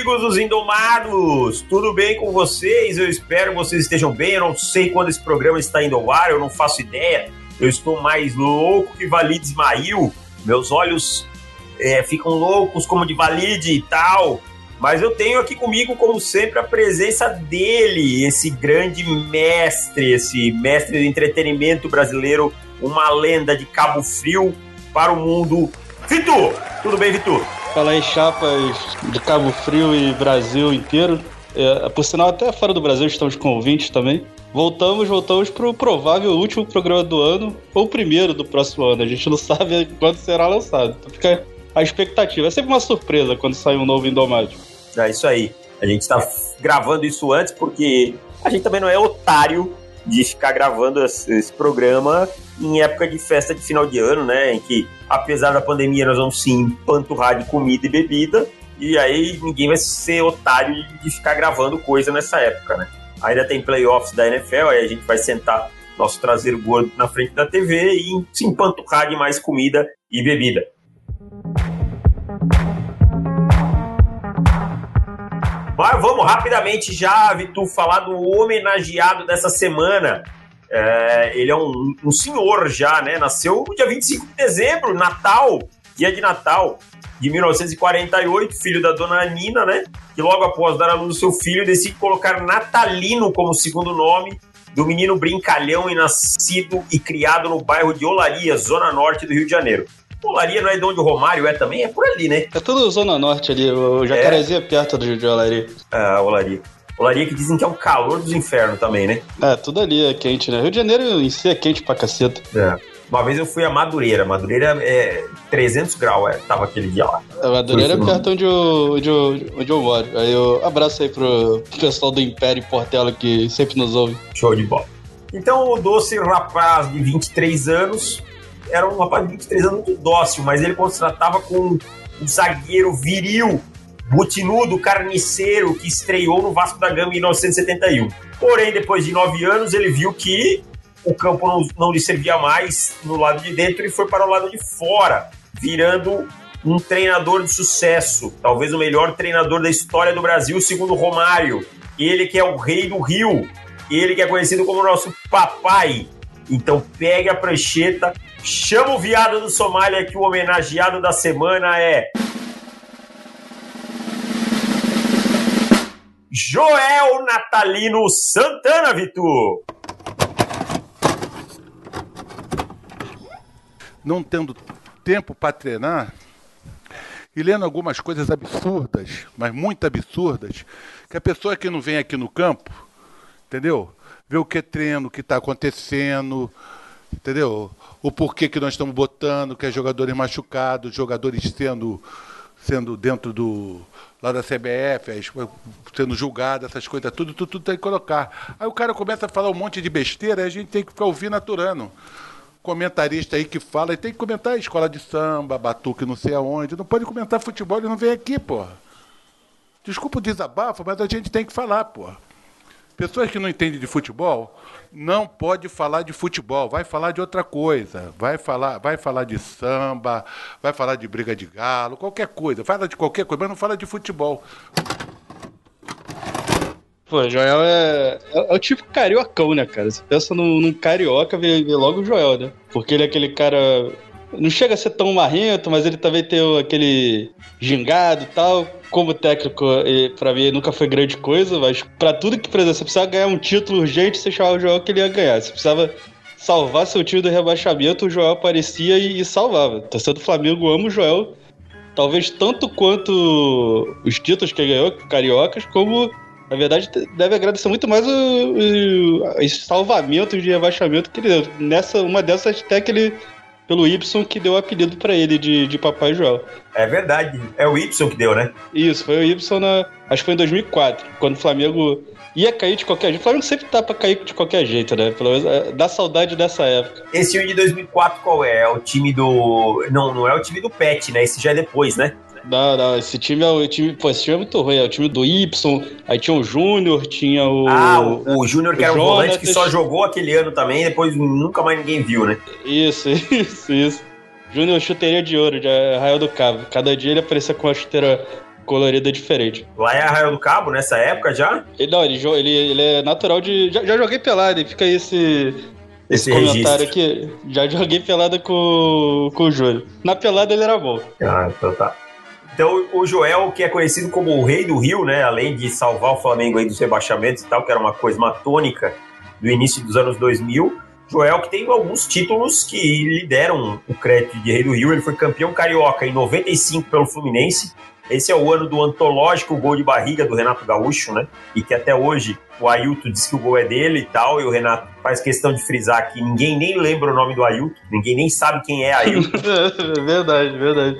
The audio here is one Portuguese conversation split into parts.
amigos dos Indomados! Tudo bem com vocês? Eu espero que vocês estejam bem. Eu não sei quando esse programa está indo ao ar, eu não faço ideia. Eu estou mais louco que Valide Ismail. Meus olhos é, ficam loucos como de Valide e tal. Mas eu tenho aqui comigo, como sempre, a presença dele, esse grande mestre, esse mestre do entretenimento brasileiro, uma lenda de Cabo Frio para o mundo. Vitor! Tudo bem, Vitor? Fala aí, chapas de Cabo Frio e Brasil inteiro. É, por sinal, até fora do Brasil estamos com ouvintes também. Voltamos, voltamos para o provável último programa do ano, ou primeiro do próximo ano. A gente não sabe quando será lançado. Então fica a expectativa. É sempre uma surpresa quando sai um novo Indomável. É isso aí. A gente está gravando isso antes porque a gente também não é otário de ficar gravando esse, programa em época de festa de final de ano, né? Em que, apesar da pandemia, nós vamos sim empanturrar de comida e bebida. E aí ninguém vai ser otário de ficar gravando coisa nessa época, né? Ainda tem playoffs da NFL, aí a gente vai sentar nosso traseiro gordo na frente da TV e se empanturrar de mais comida e bebida. Mas vamos rapidamente já, Vitor, falar do homenageado dessa semana. É, ele é um, um, senhor já, né? Nasceu dia 25 de dezembro, Natal, dia de Natal de 1948, filho da dona Nina, né? Que logo após dar a luz seu filho, decide colocar Natalino como segundo nome do menino brincalhão e nascido e criado no bairro de Olaria, zona norte do Rio de Janeiro. Olaria não é de onde o Romário é também? É por ali, né? É tudo Zona Norte ali, o Jacarezinho é, é perto de, de Olaria. Ah, Olaria. Olaria que dizem que é o calor dos infernos também, né? É, tudo ali é quente, né? Rio de Janeiro em si é quente pra caceta. É. Uma vez eu fui a Madureira. Madureira é 300 graus, é, tava aquele dia lá. A Madureira é perto onde eu, onde, eu, onde eu moro. Aí eu abraço aí pro pessoal do Império Portela que sempre nos ouve. Show de bola. Então o doce rapaz de 23 anos era um rapaz de 23 anos muito dócil, mas ele quando se tratava com um zagueiro viril, butinudo, carniceiro, que estreou no Vasco da Gama em 1971. Porém, depois de nove anos, ele viu que o campo não, não lhe servia mais no lado de dentro e foi para o lado de fora, virando um treinador de sucesso, talvez o melhor treinador da história do Brasil, segundo Romário. Ele que é o rei do Rio, ele que é conhecido como nosso papai. Então pegue a prancheta, Chama o viado do Somália que o homenageado da semana é. Joel Natalino Santana, Vitor. Não tendo tempo para treinar e lendo algumas coisas absurdas, mas muito absurdas, que a pessoa que não vem aqui no campo, entendeu? Vê o que é treino, o que está acontecendo, entendeu? O porquê que nós estamos botando, que é jogadores machucados, jogadores sendo, sendo dentro do lá da CBF, sendo julgado, essas coisas, tudo, tudo, tudo tem que colocar. Aí o cara começa a falar um monte de besteira, aí a gente tem que ficar ouvindo aturando. Comentarista aí que fala, e tem que comentar escola de samba, batuque não sei aonde, não pode comentar futebol, ele não vem aqui, porra. Desculpa o desabafo, mas a gente tem que falar, porra. Pessoas que não entendem de futebol não pode falar de futebol, vai falar de outra coisa. Vai falar, vai falar de samba, vai falar de briga de galo, qualquer coisa. Fala de qualquer coisa, mas não fala de futebol. Pô, Joel é, é, é, o tipo cariocão, né, cara? Você pensa num, num carioca, vê, vê logo o Joel, né? Porque ele é aquele cara não chega a ser tão marrento, mas ele também tem aquele gingado e tal. Como técnico, para mim, nunca foi grande coisa, mas para tudo que, exemplo, você precisava ganhar um título urgente, você chamava o Joel que ele ia ganhar. Você precisava salvar seu time do rebaixamento, o Joel aparecia e, e salvava. Torcedor do Flamengo ama o Joel, talvez tanto quanto os títulos que ele ganhou, cariocas, como na verdade, deve agradecer muito mais o, o, os salvamentos de rebaixamento que ele deu. Nessa, uma dessas até que ele pelo Y que deu o apelido para ele de, de Papai Joel. É verdade, é o Y que deu, né? Isso, foi o Y na. Acho que foi em 2004, quando o Flamengo ia cair de qualquer jeito. O Flamengo sempre tá pra cair de qualquer jeito, né? Pelo menos é, dá saudade dessa época. Esse time de 2004 qual é? É o time do. Não, não é o time do Pet, né? Esse já é depois, né? Não, não, esse time é o time. Pô, esse time é muito ruim. É o time do Y, aí tinha o Júnior, tinha o. Ah, o, o Júnior, que era um volante que só jogou aquele ano também, depois nunca mais ninguém viu, né? Isso, isso, isso. Júnior chuteria de ouro, de Arraial do Cabo. Cada dia ele aparecia com uma chuteira colorida diferente. Lá é Arraial do Cabo, nessa época já? Ele, não, ele, ele, ele é natural de. Já, já joguei pelada, e fica aí esse. Esse, Esse comentário registro. aqui, já joguei pelada com, com o Júlio. Na pelada ele era bom. Ah, então tá. Então, o Joel, que é conhecido como o rei do Rio, né? Além de salvar o Flamengo aí dos rebaixamentos e tal, que era uma coisa, uma tônica do início dos anos 2000. Joel, que tem alguns títulos que lhe deram o crédito de rei do Rio. Ele foi campeão carioca em 95 pelo Fluminense. Esse é o ano do antológico gol de barriga do Renato Gaúcho, né? E que até hoje o Ailton diz que o gol é dele e tal, e o Renato faz questão de frisar que ninguém nem lembra o nome do Ailton, ninguém nem sabe quem é Ailton. verdade, verdade.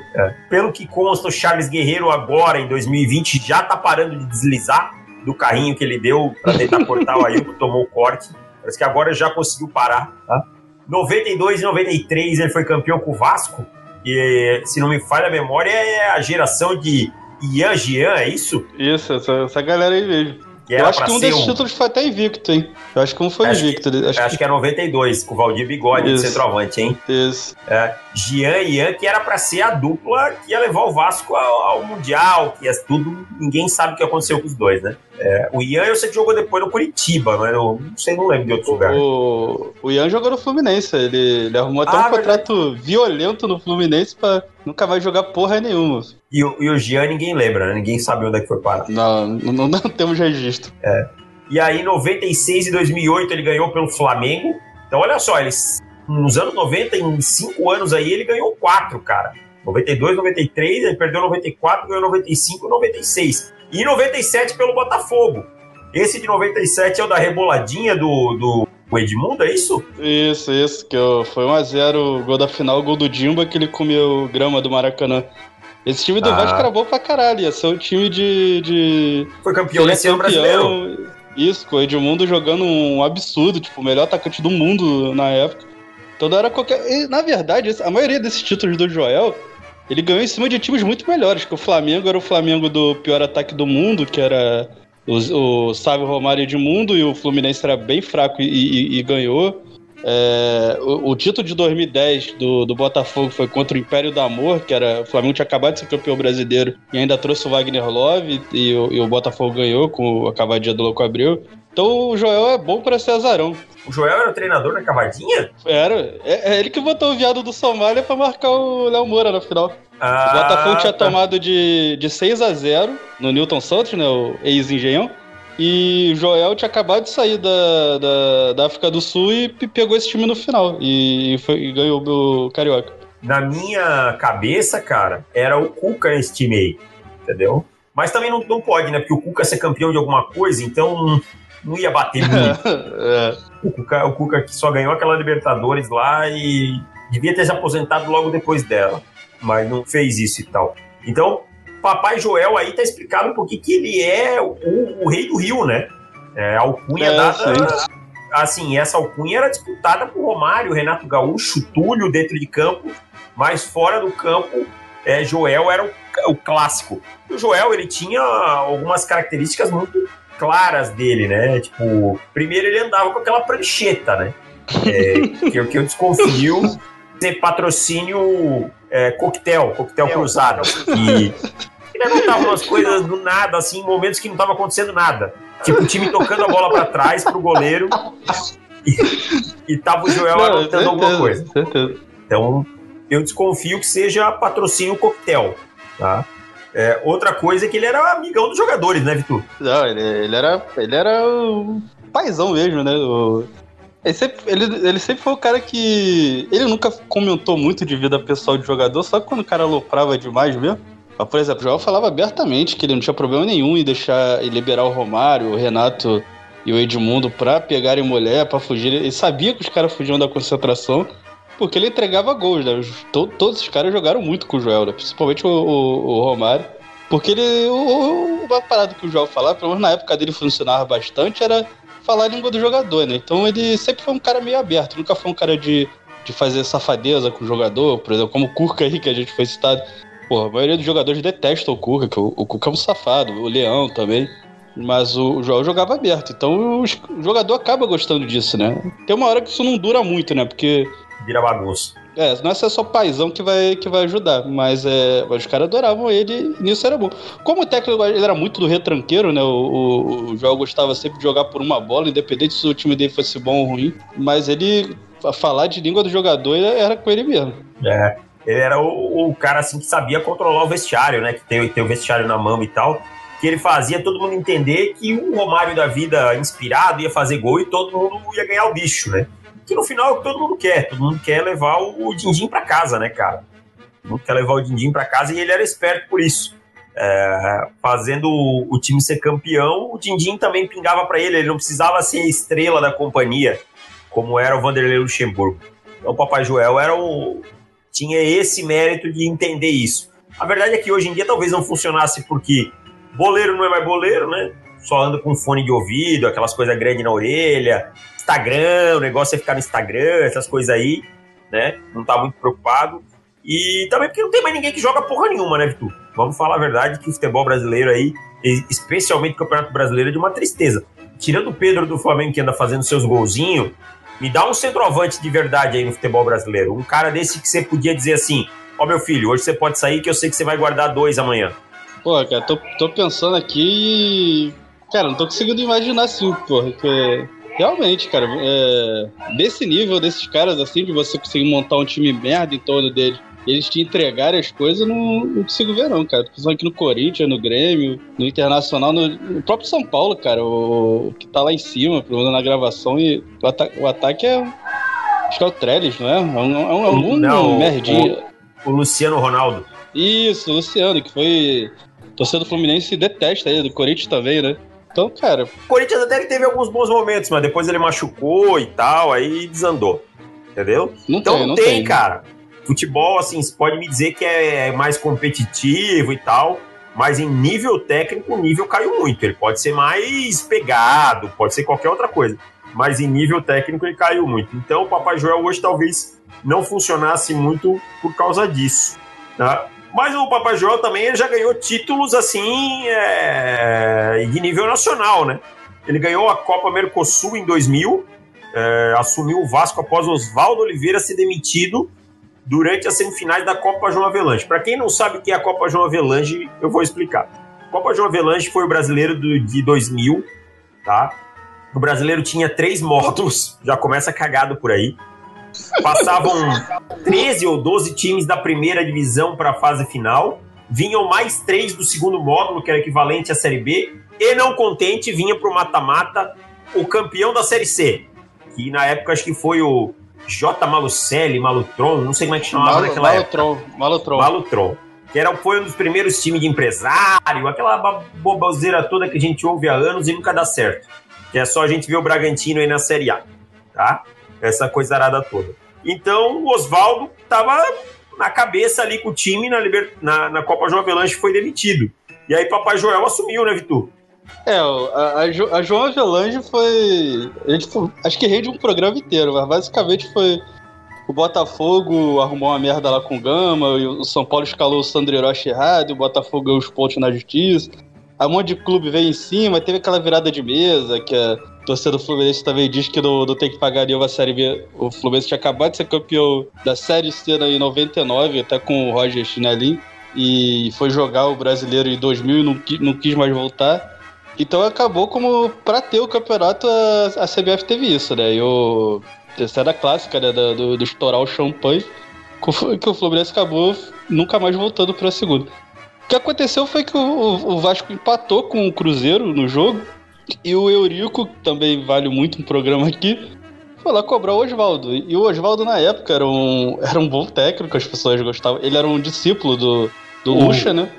Pelo que consta, o Charles Guerreiro agora, em 2020, já tá parando de deslizar do carrinho que ele deu para tentar cortar o Ailton, tomou o corte. Parece que agora já conseguiu parar. Tá? 92 e 93 ele foi campeão com o Vasco. E, se não me falha a memória, é a geração de Ian Jean, é isso? Isso, essa, essa galera aí mesmo. Que Eu acho que um desses títulos foi até invicto, hein? Eu acho que um foi Acho invicto. Acho, Acho que é 92, com o Valdir Bigode de Isso. centroavante, hein? que isso. É, Jean e Ian, que era pra ser a dupla que ia levar o Vasco ao, ao Mundial, que ia tudo. Ninguém sabe o que aconteceu com os dois, né? É, o Ian eu sei que jogou depois no Curitiba, mas eu não sei, não lembro de outro lugar. O, o Ian jogou no Fluminense. Ele, ele arrumou até Ah, um contrato violento no Fluminense pra nunca mais jogar porra nenhuma. E, o- e o Jean ninguém lembra, né? Ninguém sabe onde é que foi parar. Não, não, não temos registro. E aí, em 96 e 2008, ele ganhou pelo Flamengo. Então, olha só, eles, nos anos 90, em 5 anos aí, ele ganhou 4, cara. 92, 93, ele perdeu 94, ganhou 95 e 96. E 97 pelo Botafogo. Esse de 97 é o da reboladinha do, do Edmundo, é isso? Isso, isso, que foi 1x0 o gol da final, o gol do Dimba, que ele comeu grama do Maracanã. Esse time do Ah. Vasco era bom pra caralho, ia ser um time de. de... Foi campeão nesse ano brasileiro. Isso, com o Edmundo jogando um absurdo, tipo, o melhor atacante do mundo na época. Então não era qualquer. e, na verdade, a maioria desses títulos do Joel, ele ganhou em cima de times muito melhores, que o Flamengo era o Flamengo do pior ataque do mundo, que era o, o Sávio Romário e Edmundo, e o Fluminense era bem fraco e, e- e ganhou. É, o, o título de 2010 do, do Botafogo foi contra o Império do Amor, que era o Flamengo tinha acabado de ser campeão brasileiro e ainda trouxe o Wagner Love e, o, e o Botafogo ganhou com a cavadinha do Louco Abreu. Então o Joel é bom pra ser azarão. O Joel era o treinador na cavadinha? Era, é, é ele que botou o viado do Somália pra marcar o Léo Moura na final. Ah, O Botafogo tinha tá. tomado de, de 6 a 0 no Newton Santos, né? O ex-engenhão. E o Joel tinha acabado de sair da, da, da África do Sul e pe- pegou esse time no final. E, foi- e ganhou o Carioca. Na minha cabeça, cara, era o Cuca nesse time aí, entendeu? Mas também não, não pode, né? Porque o Cuca ser campeão de alguma coisa, então não ia bater muito. É, o, Cuca, o Cuca que só ganhou aquela Libertadores lá e devia ter se aposentado logo depois dela, mas não fez isso e tal. Então, Papai Joel aí tá explicado por que ele é o, o rei do Rio, né? É, a alcunha É, dada. Assim, essa alcunha era disputada por Romário, Renato Gaúcho, Túlio dentro de campo, mas fora do campo, é, Joel era o, o clássico. O Joel, ele tinha algumas características muito claras dele, né? Tipo, primeiro ele andava com aquela prancheta, né? É, que, eu- que eu desconfio ser patrocínio é, coquetel, coquetel cruzado. E ele anotava umas coisas do nada, assim, em momentos que não estava acontecendo nada. Tipo, o time tocando a bola para trás pro goleiro e, e tava o Joel Não, anotando alguma coisa. certeza. Então, eu desconfio que seja patrocínio coquetel, tá? É, outra coisa é que ele era amigão dos jogadores, né, Vitor? Não, ele, ele era. Ele era o paizão mesmo, né? O- ele, sempre, ele, ele sempre foi o cara que. Ele nunca comentou muito de vida pessoal de jogador, só quando o cara aloprava demais mesmo. Mas, por exemplo, o Joel falava abertamente que ele não tinha problema nenhum em deixar e liberar o Romário, o Renato e o Edmundo pra pegarem mulher, pra fugir. Ele sabia que os caras fugiam da concentração, porque ele entregava gols, né? Os- to- todos os caras jogaram muito com o Joel, né? Principalmente o, o- o Romário. Porque ele. O, uma parada que o Joel falava, pelo menos na época dele funcionava bastante, era falar a língua do jogador, né? Então ele sempre foi um cara meio aberto, nunca foi um cara de, de fazer safadeza com o jogador, por exemplo, como o Kurka aí, que a gente foi citado. Pô, a maioria dos jogadores detesta o Kurka, que o, o Kurka é um safado, o Leão também. Mas o, o Joel jogava aberto, então o jogador acaba gostando disso, né? Tem uma hora que isso não dura muito, né? Porque Vira bagunça. É, não é só paizão que vai, que vai ajudar, mas é, os caras adoravam ele e nisso era bom. Como o técnico ele era muito do retranqueiro, né? O, o, o Joel gostava sempre de jogar por uma bola, independente se o time dele fosse bom ou ruim, mas ele, falar de língua do jogador, era com ele mesmo. É, ele era o, o cara assim que sabia controlar o vestiário, né? Que tem, tem o vestiário na mão e tal que ele fazia todo mundo entender que um Romário da vida inspirado ia fazer gol e todo mundo ia ganhar o bicho, né? Que no final é o que todo mundo quer, todo mundo quer levar o Dindim para casa, né, cara? Todo mundo quer levar o Dindim para casa e ele era esperto por isso. É, fazendo o, o, time ser campeão, o Dindim também pingava para ele, ele não precisava ser estrela da companhia, como era o Vanderlei Luxemburgo. Então o Papai Joel era o, tinha esse mérito de entender isso. A verdade é que hoje em dia talvez não funcionasse porque Boleiro não é mais boleiro, né? Só anda com fone de ouvido, aquelas coisas grandes na orelha. Instagram, o negócio é ficar no Instagram, essas coisas aí, né? Não tá muito preocupado. E também porque não tem mais ninguém que joga porra nenhuma, né, Vitor? Vamos falar a verdade que o futebol brasileiro aí, especialmente o Campeonato Brasileiro, é de uma tristeza. Tirando o Pedro do Flamengo que anda fazendo seus golzinhos, me dá um centroavante de verdade aí no futebol brasileiro. Um cara desse que você podia dizer assim: Ó, oh, meu filho, hoje você pode sair que eu sei que você vai guardar dois amanhã. Pô, cara, tô, tô pensando aqui e. Cara, não tô conseguindo imaginar assim, porra. Que realmente, cara, é, desse nível, desses caras assim, de você conseguir montar um time merda em torno deles, eles te entregarem as coisas, não, não consigo ver, não, cara. Tô pensando aqui no Corinthians, no Grêmio, no Internacional, no, no próprio São Paulo, cara, o, o, que tá lá em cima, pelo menos na gravação, e o, ata o ataque é. Acho que é o Trellis, não é? É um, é um, é um não, merdinho. O, o Luciano Ronaldo. Isso, o Luciano, que foi torcedor do Fluminense detesta ele, do Corinthians também, né? Então, cara. O Corinthians até que teve alguns bons momentos, mas depois ele machucou e tal, aí desandou. Entendeu? Não então tem, não tem, tem, cara. Futebol, assim, você pode me dizer que é mais competitivo e tal, mas em nível técnico, o nível caiu muito. Ele pode ser mais pegado, pode ser qualquer outra coisa. Mas em nível técnico ele caiu muito. Então o Papai Joel hoje talvez não funcionasse muito por causa disso. Tá? Mas o Papai Joel também já ganhou títulos assim é, de nível nacional, né? Ele ganhou a Copa Mercosul em 2000, é, assumiu o Vasco após Oswaldo Oliveira ser demitido durante as semifinais da Copa João Avelange. Para quem não sabe o que é a Copa João Avelange, eu vou explicar. Copa João Avelange foi o brasileiro do, de 2000, tá? O brasileiro tinha três módulos, já começa cagado por aí. Passavam 13 ou 12 times da primeira divisão para a fase final. Vinham mais três do segundo módulo, que era equivalente à Série B. E não contente, vinha para o mata-mata o campeão da Série C. Que na época acho que foi o J. Malucelli, Malutron, não sei como é que chamava Mal, naquela Malutron, época. Malutron. Malutron. Que era, foi um dos primeiros times de empresário, aquela boboseira toda que a gente ouve há anos e nunca dá certo. Que é só a gente ver o Bragantino aí na Série A, tá? essa coisa arada toda. Então o Oswaldo estava na cabeça ali com o time na, Liber... na, na Copa João Avelanche foi demitido. E aí Papai Joel assumiu, né, Vitor? É, a, a, jo, a João Avelange foi. Gente, acho que rende um programa inteiro, mas basicamente foi. O Botafogo arrumou uma merda lá com o Gama, e o São Paulo escalou o Sandro Hiroshi errado, e o Botafogo ganhou os pontos na justiça. A um monte de clube veio em cima, teve aquela virada de mesa, que a torcida do Fluminense também diz que não, não tem que pagar nenhuma Série B. O Fluminense tinha acabado de ser campeão da Série C em 99, até com o Roger Chinelin, e foi jogar o Brasileiro em 2000 e não, não quis mais voltar. Então acabou como, para ter o campeonato, a, a CBF teve isso, né? E o terceira clássica, né, do, do estourar o champanhe, que o Fluminense acabou nunca mais voltando para a segunda que aconteceu foi que o, o Vasco empatou com o Cruzeiro no jogo. E o Eurico, também vale muito um programa aqui, foi lá cobrar o Oswaldo. E o Oswaldo, na época, era um, era um bom técnico, as pessoas gostavam. Ele era um discípulo do, do o, Lucha, né?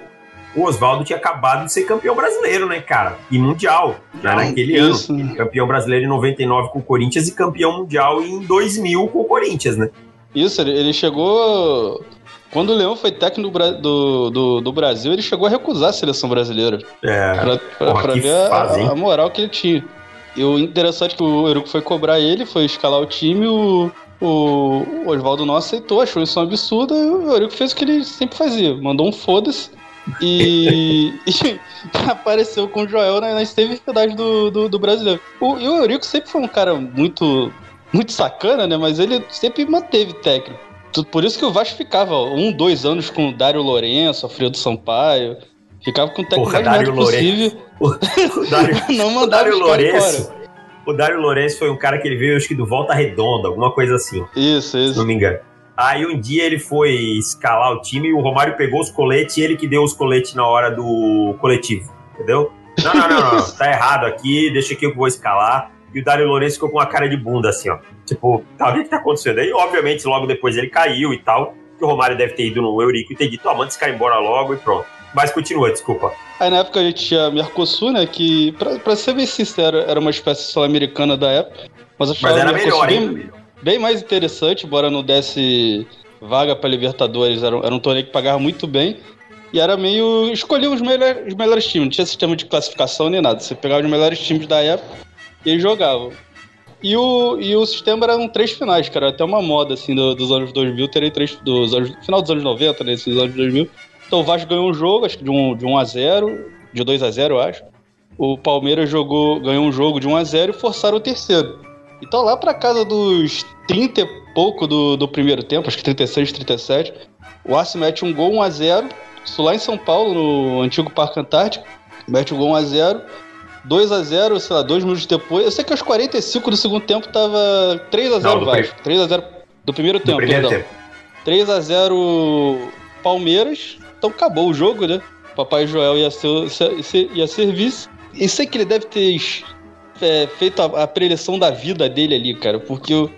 O Oswaldo tinha acabado de ser campeão brasileiro, né, cara? E mundial, já naquele Isso. ano. Campeão brasileiro em 99 com o Corinthians e campeão mundial em 2000 com o Corinthians, né? Isso, ele, ele chegou quando o Leão foi técnico do, do, do, Brasil, ele chegou a recusar a seleção brasileira. É. Pra, pra, porra, pra ver a, a, moral que ele tinha. E o interessante é que o Eruco foi cobrar ele, foi escalar o time, o, o, Oswaldo não aceitou, achou isso um absurdo, e o Eurico fez o que ele sempre fazia, mandou um foda-se e, e, apareceu com o Joel na, na semifinais do, do, do brasileiro. O, e o Eurico sempre foi um cara muito, muito sacana, né? Mas ele sempre manteve técnico. Por isso que o Vasco ficava um, dois anos com o Dário Lourenço, Alfredo Sampaio. Ficava com o técnico Porra, mais Dário possível. O, o Dário, Não o mandava Dário os caras Lourenço. O Dário Lourenço foi um cara que ele veio, acho que do Volta Redonda, alguma coisa assim, Isso, se não isso. me engano. Aí um dia ele foi escalar o time e o Romário pegou os coletes e ele que deu os coletes na hora do coletivo, entendeu? Não, não, não, não, tá errado aqui, deixa aqui eu que vou escalar. E o Dário Lourenço ficou com uma cara de bunda, assim, ó. Tipo, tá, o que que tá acontecendo? Aí, obviamente, logo depois ele caiu e tal. Que o Romário deve ter ido no Eurico e ter dito, ó, manda esse cara embora logo e pronto. Mas continua, desculpa. Aí na época a gente tinha Mercosul, né? Que, pra, pra ser bem sincero, era uma espécie sul-americana da época. Mas eu Mas era Mercosul melhor, bem, hein? Bem mais interessante, embora não desse vaga pra Libertadores. Era, um- era um torneio que pagava muito bem. E era meio. Escolhia os melhores, os melhores times, não tinha sistema de classificação nem nada. Você pegava os melhores times da época e eles jogavam. E o, e o sistema eram três finais, cara. Até uma moda, assim, do- dos anos 2000, terem três. Dos anos, final dos anos 90, nesses anos 2000. Então o Vasco ganhou um jogo, acho que de 1 um, de um a 0 de 2 a 0 eu acho. O Palmeiras jogou, ganhou um jogo de 1 a 0 e forçaram o terceiro. Então lá pra casa dos 30 e pouco do, do primeiro tempo, acho que 36, 37, o Arce mete um gol 1 a 0 Isso lá em São Paulo, no antigo Parque Antártico. Mete o gol 1 a 0 2 a 0 sei lá, dois minutos depois. Eu sei que aos 45 do segundo tempo tava 3 a 0 Não, do Vasco. 3 a 0 do primeiro No tempo, primeiro perdão. tempo. 3 a 0 Palmeiras. Então acabou o jogo, né? Papai Joel ia ser, ser- ia ser vice. E sei que ele deve ter é, feito a, a preleção da vida dele ali, cara. Porque o,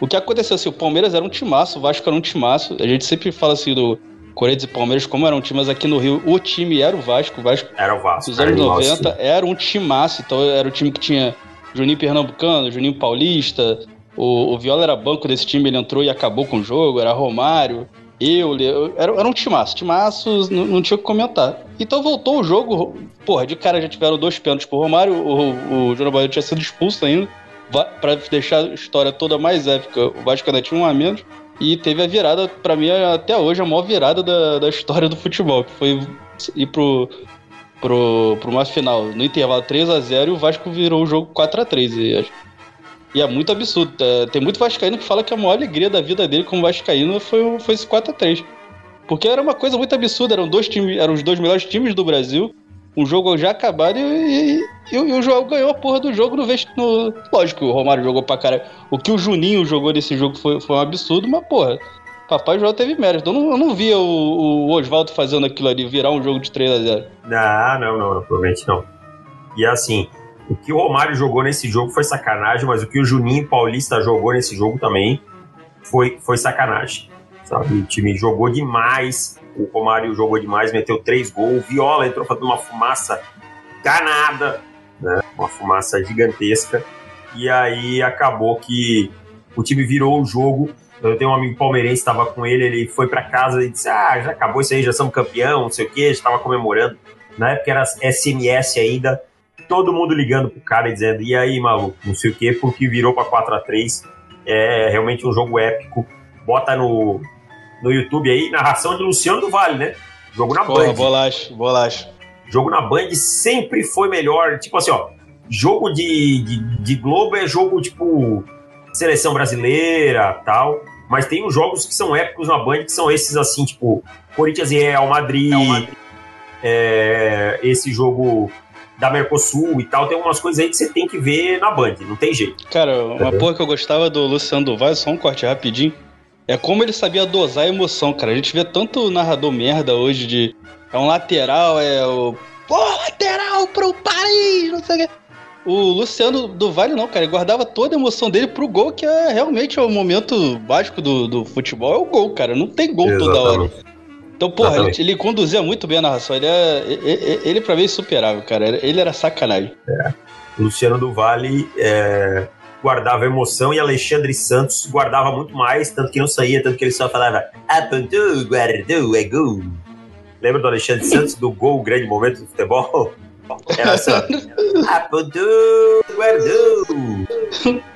o que aconteceu assim, o Palmeiras era um timaço, o Vasco era um timaço. A gente sempre fala assim do Corinthians e Palmeiras como eram times aqui no Rio. O time era o Vasco, o Vasco Era o Vasco. dos era anos animal, 90 sim. era um timaço. Então era o time que tinha Juninho Pernambucano, Juninho Paulista. O, o Viola era banco desse time, ele entrou e acabou com o jogo. Era Romário, eu, era, era um timaço. Timaço, não, não tinha o que comentar. Então voltou o jogo. Porra, de cara já tiveram dois pênaltis pro Romário. O, o Baiano tinha sido expulso ainda. Pra deixar a história toda mais épica, o Vasco ainda tinha um a menos. E teve a virada, pra mim, até hoje, a maior virada da, da história do futebol, que foi ir pro, pro, pro uma final no intervalo 3 a 0 e o Vasco virou o jogo 4 a 3 e, acho- e é muito absurdo. É, tem muito Vascaíno que fala que a maior alegria da vida dele como Vascaíno foi, foi esse 4 a 3 Porque era uma coisa muito absurda, eram dois times, eram os dois melhores times do Brasil, um jogo já acabado e, e, e o- João ganhou a porra do jogo no no Lógico que o Romário jogou pra caralho. O que o Juninho jogou nesse jogo foi, foi um absurdo, mas porra. Papai João teve mérito. Eu não, eu não via o, o Oswaldo fazendo aquilo ali, virar um jogo de 3 a 0 Não, não, não, não, provavelmente não. E assim, o que o Romário jogou nesse jogo foi sacanagem, mas o que o Juninho Paulista jogou nesse jogo também foi, foi sacanagem. Sabe? O time jogou demais, o Romário jogou demais, meteu três gols, o Viola entrou fazendo uma fumaça danada, né? Uma fumaça gigantesca. E aí acabou que o time virou o jogo. Eu tenho um amigo palmeirense, estava com ele, ele foi para casa e disse: Ah, já acabou isso aí, já somos campeão, não sei o que, estava comemorando. Na época era SMS ainda, todo mundo ligando pro cara e dizendo: E aí, maluco, não sei o que, porque virou para 4 a 3 É realmente um jogo épico. Bota no, no YouTube aí, narração de Luciano do Vale, né? Jogo na Porra, Band. bolacha, bolacha. Jogo na Band sempre foi melhor. Tipo assim, ó. Jogo de, de, de Globo é jogo tipo seleção brasileira tal. Mas tem uns jogos que são épicos na Band, que são esses assim, tipo Corinthians e Real Madrid. é, esse jogo da Mercosul e tal. Tem umas coisas aí que você tem que ver na Band, não tem jeito. Cara, uma porra que eu gostava do Luciano do Vale, só um corte rapidinho. É como ele sabia dosar a emoção, cara. A gente vê tanto narrador merda hoje de. É um lateral, é o. Pô, lateral pro Paris, não sei o quê. O Luciano do Vale não, cara. Ele guardava toda a emoção dele pro gol, que é realmente o momento básico do, do futebol. É o gol, cara. Não tem gol toda hora. Então, porra, ele, ele conduzia muito bem a narração. Ele, é, ele, ele pra mim, é insuperável, cara. Ele era sacanagem. Luciano do Vale é, guardava emoção e Alexandre Santos guardava muito mais, tanto que não saía, tanto que ele só falava apontou, guardou, é gol. Lembra do Alexandre Santos, do gol, o grande momento do futebol? Era ó, apontou, guardou.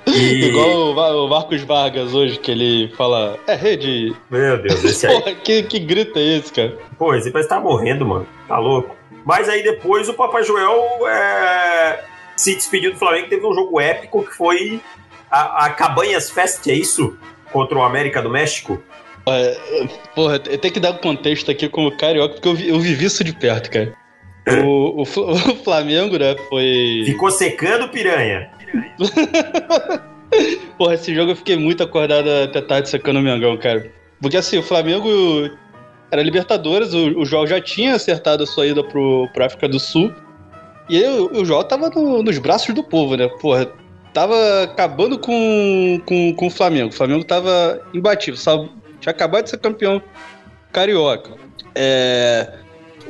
E, Igual o, Marcos Vargas hoje, que ele fala, é rede. meu Deus, esse aí. Porra, que, que grito é esse, cara? Pô, esse parece que tá morrendo, mano. Tá louco. Mas aí depois o Papai Joel é, se despediu do Flamengo. Teve um jogo épico que foi a, a Cabanhas Fest, é isso? Contra o América do México. Porra, eu tenho que dar um contexto aqui como carioca, porque eu, vi, eu vivi isso de perto, cara. O, o, o, Flamengo, né, foi. Ficou secando piranha. Porra, esse jogo eu fiquei muito acordado até tarde secando o Mengão, cara. Porque assim, o Flamengo era Libertadores, o, o João já tinha acertado a sua ida pro, pro África do Sul. E aí, o, o João tava no, nos braços do povo, né? Porra, tava acabando com, com, com o Flamengo. O Flamengo tava imbatível, sabe? Tinha acabado de ser campeão carioca. É,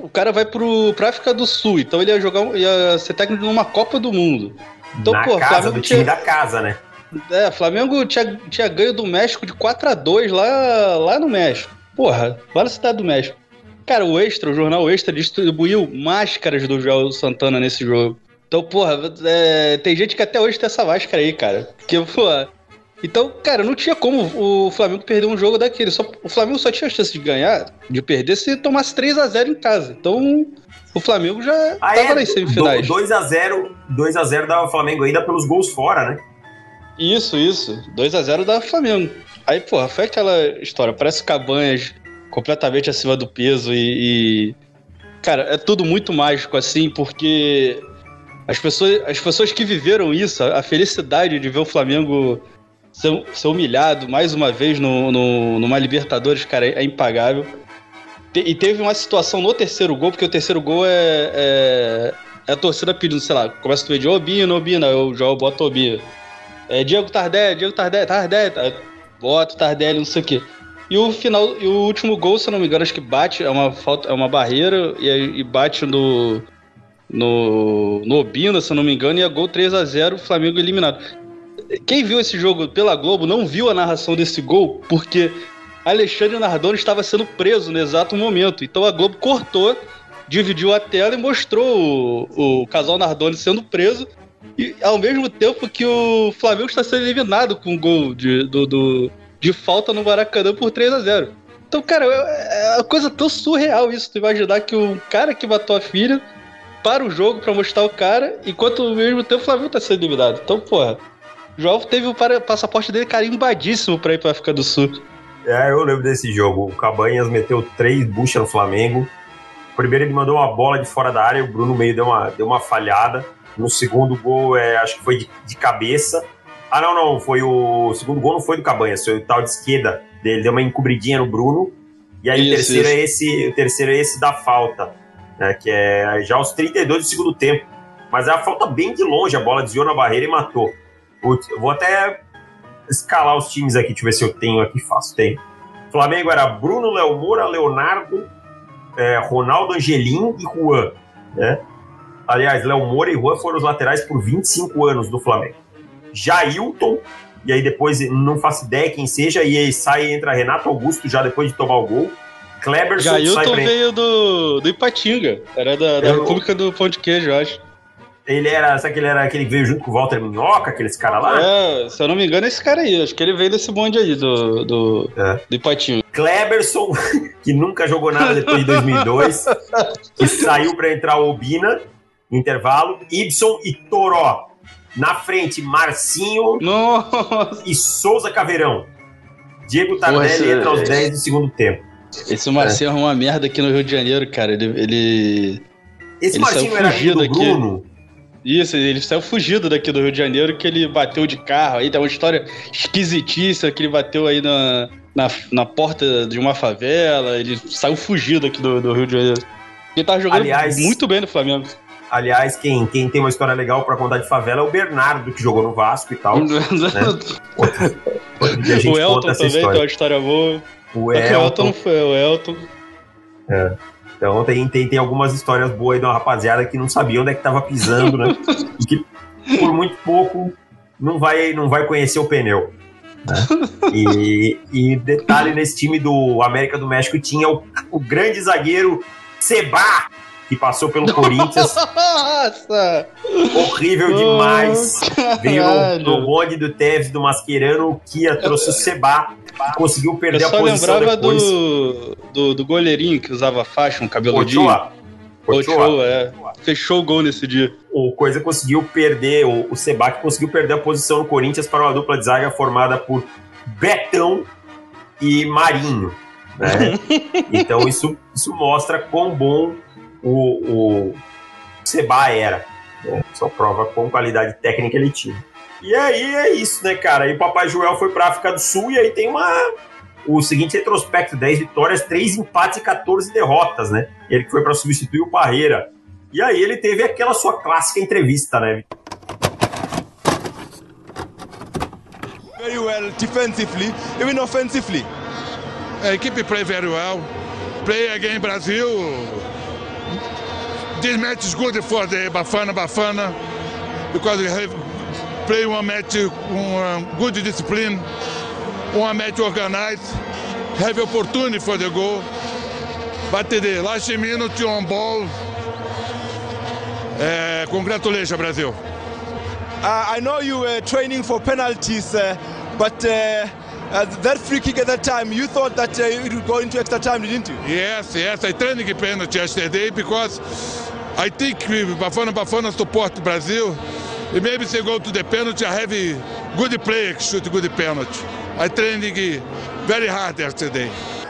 o cara vai pro, pra África do Sul, então ele ia jogar, ia ser técnico numa Copa do Mundo. Então, Na pô, casa Flamengo do time tinha, da casa, né? é, Flamengo tinha, tinha ganho do México de 4 a 2 lá, lá no México. Porra, lá na cidade do México. Cara, o Extra, o jornal Extra, distribuiu máscaras do Joel Santana nesse jogo. Então, porra, é, tem gente que até hoje tem essa máscara aí, cara. Porque, porra. Então, cara, não tinha como o Flamengo perder um jogo daquele. Só, o Flamengo só tinha chance de ganhar, de perder, se tomasse 3 a 0 em casa. Então, o Flamengo já Ah, tava é? nas semifinais. 2x0 2x0 dava o Flamengo ainda pelos gols fora, né? Isso, isso. 2 a 0 da Flamengo. Aí, porra, foi aquela história. Parece Cabanhas completamente acima do peso e, e- Cara, é tudo muito mágico assim, porque as pessoas, as pessoas que viveram isso, a a felicidade de ver o Flamengo ser, ser humilhado mais uma vez no, no- numa Libertadores, cara, é impagável. Te- E teve uma situação no terceiro gol, porque o terceiro gol é, é, é a torcida pedindo, sei lá, começa a pedir Obina, Obina, eu jogo, boto Obina. É Diego Tardelli, Diego Tardelli, Tardelli, tá, bota Tardelli, não sei o quê. E o final, e o último gol, se eu não me engano, acho que bate, é uma falta, é uma barreira e, e bate no no no Obina, se eu não me engano, e é gol 3 a 0, Flamengo eliminado. Quem viu esse jogo pela Globo não viu a narração desse gol, porque Alexandre Nardoni estava sendo preso no exato momento. Então a Globo cortou, dividiu a tela e mostrou o, o casal Nardoni sendo preso e ao mesmo tempo que o Flamengo está sendo eliminado com um gol de, do, do- de falta no Maracanã por 3 a 0 Então, cara, é é uma coisa tão surreal isso. Tu imaginar que o cara que matou a filha para o jogo para mostrar o cara, enquanto ao mesmo tempo o Flamengo está sendo eliminado. Então, porra, o João teve o passaporte dele carimbadíssimo para ir para África do Sul. É, eu lembro desse jogo. O Cabanhas meteu três buchas no Flamengo. Primeiro ele mandou uma bola de fora da área, o Bruno meio deu uma, deu uma falhada. No segundo gol, é, acho que foi de, de cabeça. Ah, não, não, foi o, o segundo gol não foi do Cabanhas, foi o tal de esquerda dele, deu uma encobridinha no Bruno. E aí o Isso, terceiro isso. é esse, o terceiro é esse da falta, né, que é já aos 32 do segundo tempo. Mas é a falta bem de longe, a bola desviou na barreira e matou. Putz, eu vou até escalar os times aqui, deixa eu ver se eu tenho aqui fácil. Tem. Flamengo era Bruno, Léo Moura, Leonardo, é, Ronaldo Angelim e Juan. Né? Aliás, Léo Moura e Juan foram os laterais por 25 anos do Flamengo. Jailton, e aí depois não faço ideia quem seja, e aí sai e entra Renato Augusto já depois de tomar o gol. Kleberson sai Jailton pra... veio do, do Ipatinga, era da, da República do Pão de Queijo, eu acho. Ele era, sabe que ele era aquele que veio junto com o Walter Minhoca, aqueles caras lá? É, se eu não me engano, é esse cara aí. Acho que ele veio desse bonde aí, do, do, É. do Ipatinga. Kleberson, que nunca jogou nada depois de 2002, que saiu para entrar o Obina no intervalo, Ibson e Toró. Na frente, Marcinho Nossa! e Souza Caveirão. Diego Tardelli entra aos 10 do segundo tempo. Esse Marcinho arrumou uma merda aqui no Rio de Janeiro, cara. Ele. ele... Esse Ele Marcinho era amigo fugido do aqui. Isso, ele saiu fugido daqui do Rio de Janeiro, que ele bateu de carro. Aí tem uma história esquisitíssima que ele bateu aí na, na, na porta de uma favela. Ele saiu fugido aqui do, do Rio de Janeiro. Ele tava jogando Aliás- muito bem no Flamengo. Aliás, quem, quem tem uma história legal para contar de favela é o Bernardo, que jogou no Vasco e tal. Gente o Elton também tem história. uma história boa. O que o Elton Elton. não foi, o Elton. Então tem, tem, tem algumas histórias boas aí de uma rapaziada que não sabia onde é que tava pisando, né? e que por muito pouco não vai, não vai conhecer o pneu. né? E, e detalhe nesse time do América do México tinha o, o grande zagueiro Seba, que passou pelo Corinthians, Nossa! horrível demais. Veio no, no bonde do Tevez, do Mascherano, o Kia trouxe o Seba, conseguiu Eu perder a só posição lembrava depois. do, do, do goleirinho que usava faixa, um cabeludinho. Ochoa. Ochoa. Ochoa, é. Fechou o gol nesse dia. o Coisa conseguiu perder, o, o Sebac conseguiu perder a posição no Corinthians para uma dupla de zaga formada por Betão e Marinho. Né? então isso, isso mostra quão bom o, o Seba era. Né? Só prova quão qualidade técnica ele tinha. E aí é isso, né, cara? E o Papai Joel foi pra África do Sul e aí tem uma. O seguinte retrospecto: 10 vitórias, 3 empates e 14 derrotas, né? Ele que foi para substituir o Parreira. E aí ele teve aquela sua clássica entrevista, né? Very well defensively, even offensively. A equipe play very well. Play again Brazil. This match is good for the Bafana Bafana because we have play one match um, good discipline, one match organized, have opportunity for the goal. But the last minute on ball. Uh, congratulations, Brazil. Uh, I know you were training for penalties, uh, but uh, uh, that free kick at that time, you thought that uh, it would go into extra time, didn't you? Yes, yes. I trained penalty yesterday because I think Bafana Bafana support Brazil. Maybe they go to the penalty, I have a good player que shoot good penalty. I trained very hard yesterday.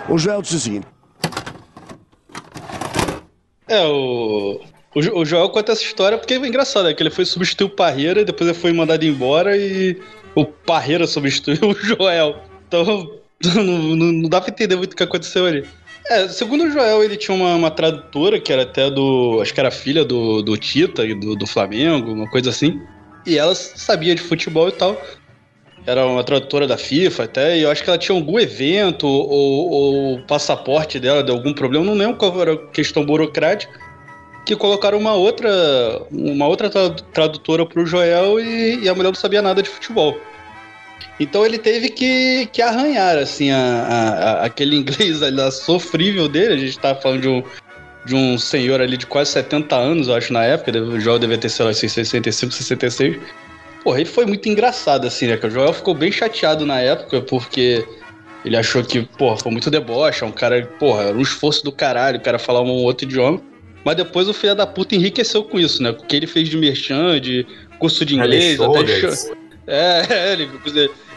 O Joel diz o seguinte. É, o, o, o Joel conta essa história porque é engraçado, é que ele foi substituir o Parreira, depois ele foi mandado embora e o Parreira substituiu o Joel. Então não, não, não dá pra entender muito o que aconteceu ali. É, segundo o Joel, ele tinha uma, uma, tradutora que era até do. Acho que era filha do, do Tita e do, do Flamengo, uma coisa assim. E ela sabia de futebol e tal. Era uma tradutora da FIFA até, e eu acho que ela tinha algum evento ou, ou o passaporte dela deu algum problema, não lembro qual era a questão burocrática, que colocaram uma outra uma outra tradutora pro Joel e, e a mulher não sabia nada de futebol. Então ele teve que, que arranhar, assim, a, a, aquele inglês ali, sofrível dele. A gente tava falando de um, de um senhor ali de quase 70 anos, eu acho, na época. O Joel devia ter, sei lá, 65, 66. Porra, ele foi muito engraçado, assim, né? Que o Joel ficou bem chateado na época, porque ele achou que, porra, foi muito deboche. É um cara, porra, era um esforço do caralho o cara falar um outro idioma. Mas depois o filho da puta enriqueceu com isso, né? O que ele fez de merchan, de curso de inglês, até de... É, ele,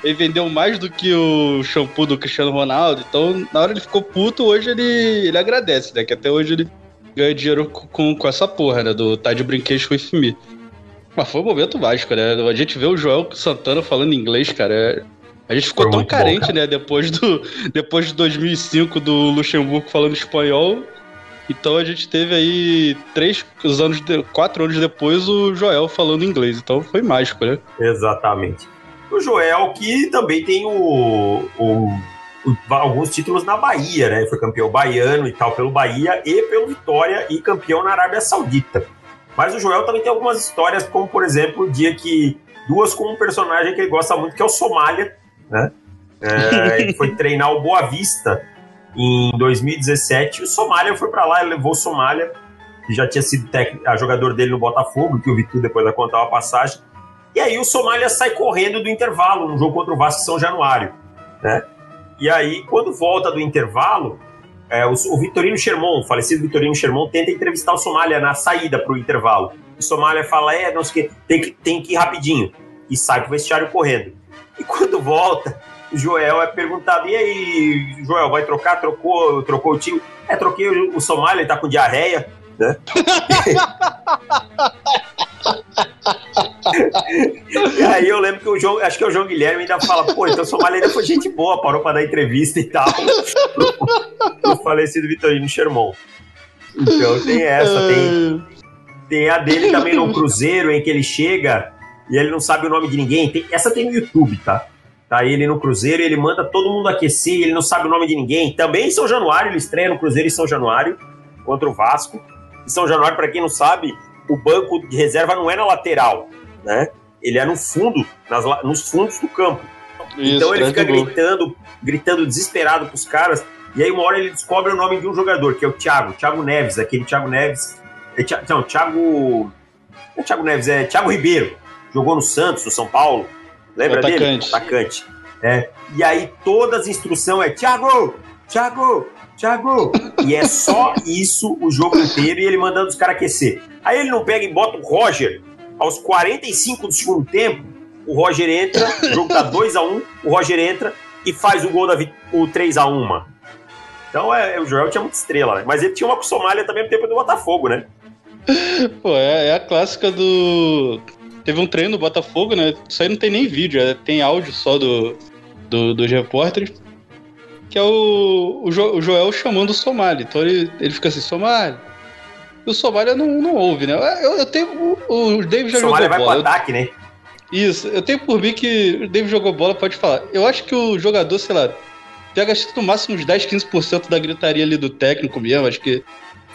ele vendeu mais do que o shampoo do Cristiano Ronaldo. Então, na hora ele ficou puto, hoje ele, ele agradece, né? Que até hoje ele ganha dinheiro com, com essa porra, né? Do Tá de Brinquedos with Me. Mas foi um momento Vasco, né? A gente vê o Joel Santana falando inglês, cara. É... A gente ficou foi tão carente, bom, né? Depois, do, depois de 2005 do Luxemburgo falando espanhol. Então a gente teve aí três anos, de, quatro anos depois o Joel falando inglês. Então foi mágico, né? Exatamente. O Joel que também tem o, o, o, alguns títulos na Bahia, né? Foi campeão baiano e tal pelo Bahia e pelo Vitória e campeão na Arábia Saudita. Mas o Joel também tem algumas histórias, como por exemplo o dia que duas com um personagem que ele gosta muito, que é o Somália, né? É, ele foi treinar o Boa Vista em 2017. O Somália foi para lá, ele levou o Somália, que já tinha sido a jogador dele no Botafogo, que o Vitor depois vai contar uma passagem. E aí o Somália sai correndo do intervalo no jogo contra o Vasco São Januário, né? E aí, quando volta do intervalo, é, o, o, Vitorino Sherman, o falecido Vitorino Sherman, tenta entrevistar o Somália na saída para o intervalo. O Somália fala, é, não sei o que, tem que, tem que ir rapidinho. E sai pro vestiário correndo. E quando volta, Joel é perguntado: e aí, Joel, vai trocar? Trocou, trocou o time? É, troquei o, o Somália, ele tá com diarreia, né? e aí eu lembro que o João, acho que é o João Guilherme ainda fala, pô, então Somália ainda foi gente boa, parou pra dar entrevista e tal. o falecido Vitorino Sherman. Então tem essa, tem, tem a dele também no Cruzeiro, em que ele chega e ele não sabe o nome de ninguém. Tem, essa tem no YouTube, tá? Tá ele no Cruzeiro e ele manda todo mundo aquecer, ele não sabe o nome de ninguém. Também em São Januário, ele estreia no Cruzeiro em São Januário contra o Vasco. Em São Januário, para quem não sabe, o banco de reserva não é na lateral, né? Ele é no fundo, nas, nos fundos do campo. Isso, então ele fica gritando, gritando desesperado pros caras. E aí uma hora ele descobre o nome de um jogador, que é o Thiago, Thiago Neves, aquele Thiago Neves. É, não, Thiago. Não é Thiago Neves, é Thiago Ribeiro. Jogou no Santos, no São Paulo. Lembra atacante. dele? Atacante. É. E aí todas as instruções é Thiago, Thiago, Thiago. E é só isso o jogo inteiro e ele mandando os caras aquecer. Aí ele não pega e bota o Roger aos 45 do segundo tempo. O Roger entra, o jogo tá 2 a 1 um, o Roger entra e faz o gol da o 3x1, mano. Então é, o Joel tinha muita estrela, né? Mas ele tinha uma com o Somália também no tempo do Botafogo, né? Pô, é, é, a clássica do. Teve um treino no Botafogo, né? Isso aí não tem nem vídeo, é, tem áudio só do, do, dos repórteres. Que é o, o, jo, o Joel chamando o Somália. Então ele, ele fica assim, Somália. E o Somália não, não ouve, né? Eu, eu tenho. O, o David já jogou vai bola. pro ataque, né? Isso, eu tenho por mim que o David jogou bola, pode falar. Eu acho que o jogador, sei lá, pega no máximo uns 10, 15% da gritaria ali do técnico mesmo. Acho que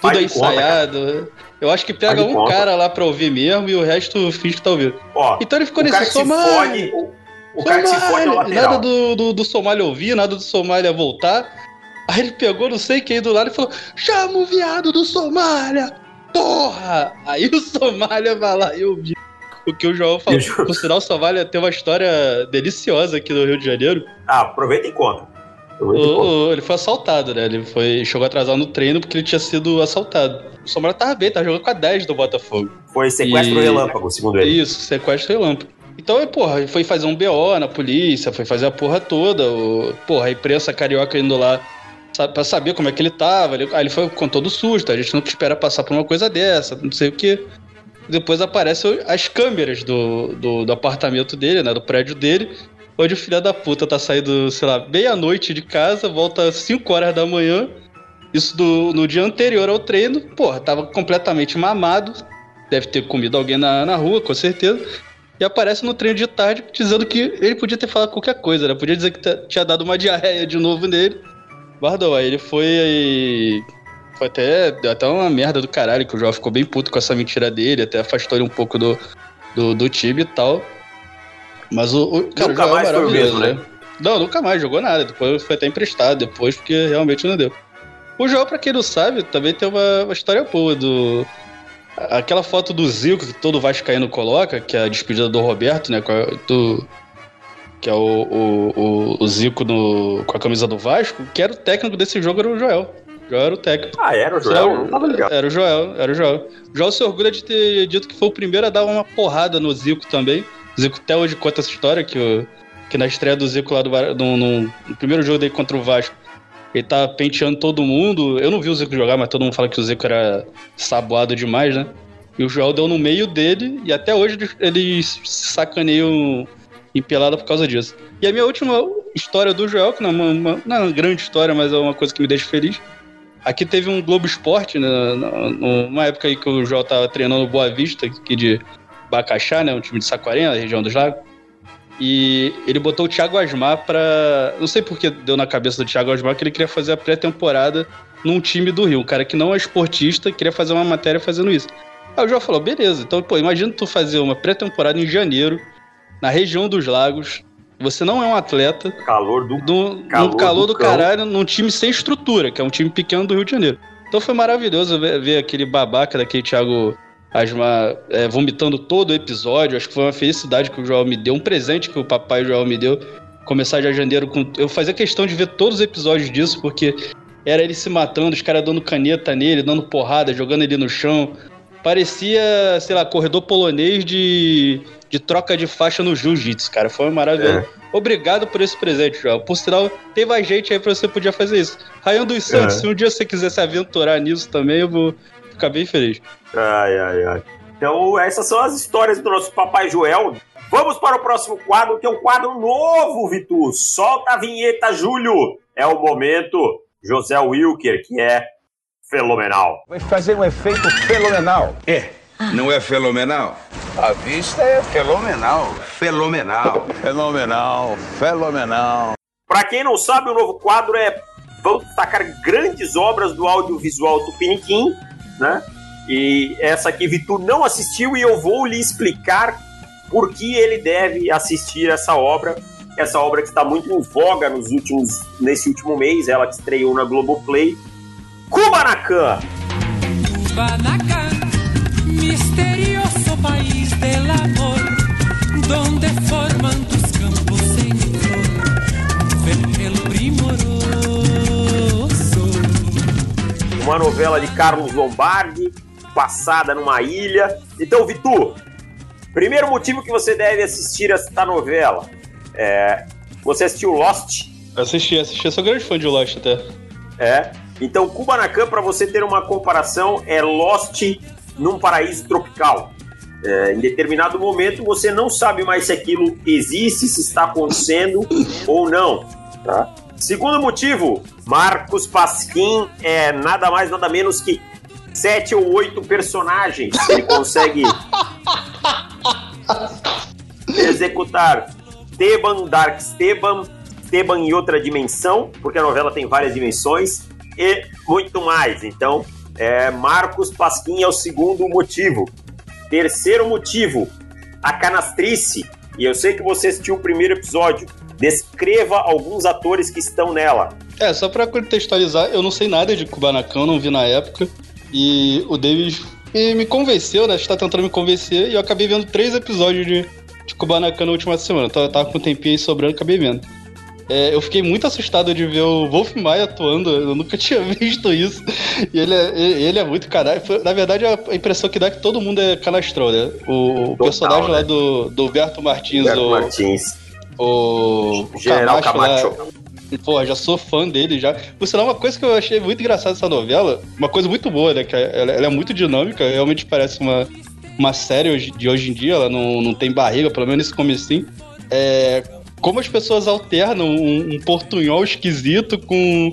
tudo é ensaiado. Conta, eu acho que pega um conta. cara lá pra ouvir mesmo e o resto finge que tá ouvindo. Ó, então ele ficou nesse Somália. O cara que se fode é. Nada do, do, do Somália ouvir, nada do Somália voltar. Aí ele pegou, não sei quem do lado e falou: chama o viado do Somália! Porra! Aí o Somália vai lá e ouviu o que o João falou. Por sinal, o Somália tem uma história deliciosa aqui no Rio de Janeiro. Ah, aproveita e conta. O, o, ele foi assaltado, né? Ele foi, chegou atrasado no treino porque ele tinha sido assaltado. O Somália tava bem, tava jogando com a 10 do Botafogo. Foi sequestro e... relâmpago, segundo ele. Isso, sequestro relâmpago. Então, porra, foi fazer um BO na polícia, foi fazer a porra toda. O, porra, a imprensa carioca indo lá pra saber como é que ele tava. Ele, aí ele foi com todo susto, a gente não espera passar por uma coisa dessa, não sei o que. Depois aparecem as câmeras do, do, do, apartamento dele, né? Do prédio dele. Onde o filho da puta tá saindo, sei lá, meia-noite de casa, volta às 5 horas da manhã. Isso do, no dia anterior ao treino. Porra, tava completamente mamado. Deve ter comido alguém na, na rua, com certeza. E aparece no treino de tarde dizendo que ele podia ter falado qualquer coisa, né? Podia dizer que tinha dado uma diarreia de novo nele. Bardou, aí ele foi aí. Foi até. Deu até uma merda do caralho, que o João ficou bem puto com essa mentira dele, até afastou ele um pouco do, do, do time e tal. Mas o. o cara, nunca mais foi o mesmo, né? Não, nunca mais jogou nada. Depois foi até emprestado, depois, porque realmente não deu. O João, pra quem não sabe, também tem uma, uma história boa do. Aquela foto do Zico que todo Vascaíno coloca, que é a despedida do Roberto, né? Do, que é o, o, o, Zico no, com a camisa do Vasco, que era o técnico desse jogo, era o Joel. Joel era o técnico. Ah, era o Joel? Ligado. Era o Joel, era o Joel. O Joel se orgulha de ter dito que foi o primeiro a dar uma porrada no Zico também. Zico até hoje conta essa história, que, o, que na estreia do Zico lá do, no, no, no primeiro jogo dele contra o Vasco, ele tá penteando todo mundo. Eu não vi o Zico jogar, mas todo mundo fala que o Zico era saboado demais, né? E o Joel deu no meio dele e até hoje eles sacaneiam em pelada por causa disso. E a minha última história do Joel, que não é uma, uma, não é uma grande história, mas é uma coisa que me deixa feliz. Aqui teve um Globo Esporte, né, numa época aí que o Joel tava treinando Boa Vista, aqui de Bacaxá, né, um time de Saquarema, na região dos Lagos. E ele botou o Thiago Asmar pra. Não sei porque deu na cabeça do Thiago Asmar que ele queria fazer a pré-temporada num time do Rio. Um cara que não é esportista queria fazer uma matéria fazendo isso. Aí o João falou: beleza, então, pô, imagina tu fazer uma pré-temporada em janeiro, na região dos lagos. Você não é um atleta. Calor do, do calor, no calor do, do caralho, num time sem estrutura, que é um time pequeno do Rio de Janeiro. Então foi maravilhoso ver, ver aquele babaca daquele Thiago Asma é, vomitando todo o episódio. Acho que foi uma felicidade que o Joel me deu, um presente que o papai Joel me deu. Começar de janeiro com. Eu fazia questão de ver todos os episódios disso, porque era ele se matando, os caras dando caneta nele, dando porrada, jogando ele no chão. Parecia, sei lá, corredor polonês de, de troca de faixa no jiu-jitsu, cara. Foi maravilhoso. É. Obrigado por esse presente, João. Por sinal, tem mais gente aí pra você podia fazer isso. Rayan dos Santos, é. se um dia você quiser se aventurar nisso também, eu vou ficar bem feliz. Ai, ai, ai. Então, essas são as histórias do nosso Papai Joel. Vamos para o próximo quadro, que é um quadro novo, Vitor. Solta a vinheta, Júlio. É o momento José Wilker, que é fenomenal. Vai fazer um efeito fenomenal. É. Não é fenomenal? A vista é fenomenal. Fenomenal. Fenomenal. Fenomenal. Para quem não sabe, o novo quadro é vamos destacar grandes obras do audiovisual Tupiniquim, né? E essa aqui Vitor não assistiu e eu vou lhe explicar por que ele deve assistir essa obra. Essa obra que está muito em voga nos últimos, nesse último mês, ela que estreou na Globoplay. Kubanacan! Kubanacan, misterioso país del amor, donde forman tus campos en flor, primoroso. Uma novela de Carlos Lombardi, passada numa ilha. Então, Vitor, primeiro motivo que você deve assistir esta novela é. Você assistiu Lost? Assisti, assisti. Eu sou grande fã de Lost até. É. Então, Kubanacan, para você ter uma comparação, é Lost num paraíso tropical. É, em determinado momento, você não sabe mais se aquilo existe, se está acontecendo ou não. Tá? Segundo motivo, Marcos Pasquim é nada mais, nada menos que sete ou oito personagens. Ele consegue executar Teban, Dark Teban, Teban em outra dimensão, porque a novela tem várias dimensões, e muito mais. Então, é, Marcos Pasquim é o segundo motivo. Terceiro motivo, a canastrice. E eu sei que você assistiu o primeiro episódio. Descreva alguns atores que estão nela. É, só pra contextualizar, eu não sei nada de Kubanacan, não vi na época. E o David me convenceu, né? Está tentando me convencer. E eu acabei vendo três episódios de, de Kubanacan na última semana. Então eu tava com um tempinho aí sobrando, acabei vendo. É, eu fiquei muito assustado de ver o Wolf Maia atuando, eu nunca tinha visto isso. E ele é, ele é muito caralho. Na verdade, a impressão que dá é que todo mundo é canastrão, né? O, o Total, personagem né? lá do, do Berto Martins, Roberto o, Martins, o, o General Camacho Camacho. lá. Pô, já sou fã dele já. Por sinal, uma coisa que eu achei muito engraçada dessa novela, uma coisa muito boa, né? Que ela, ela é muito dinâmica, realmente parece uma, uma série hoje- de hoje em dia, ela não, não tem barriga, pelo menos nesse comecinho. É, como as pessoas alternam um, um portunhol esquisito com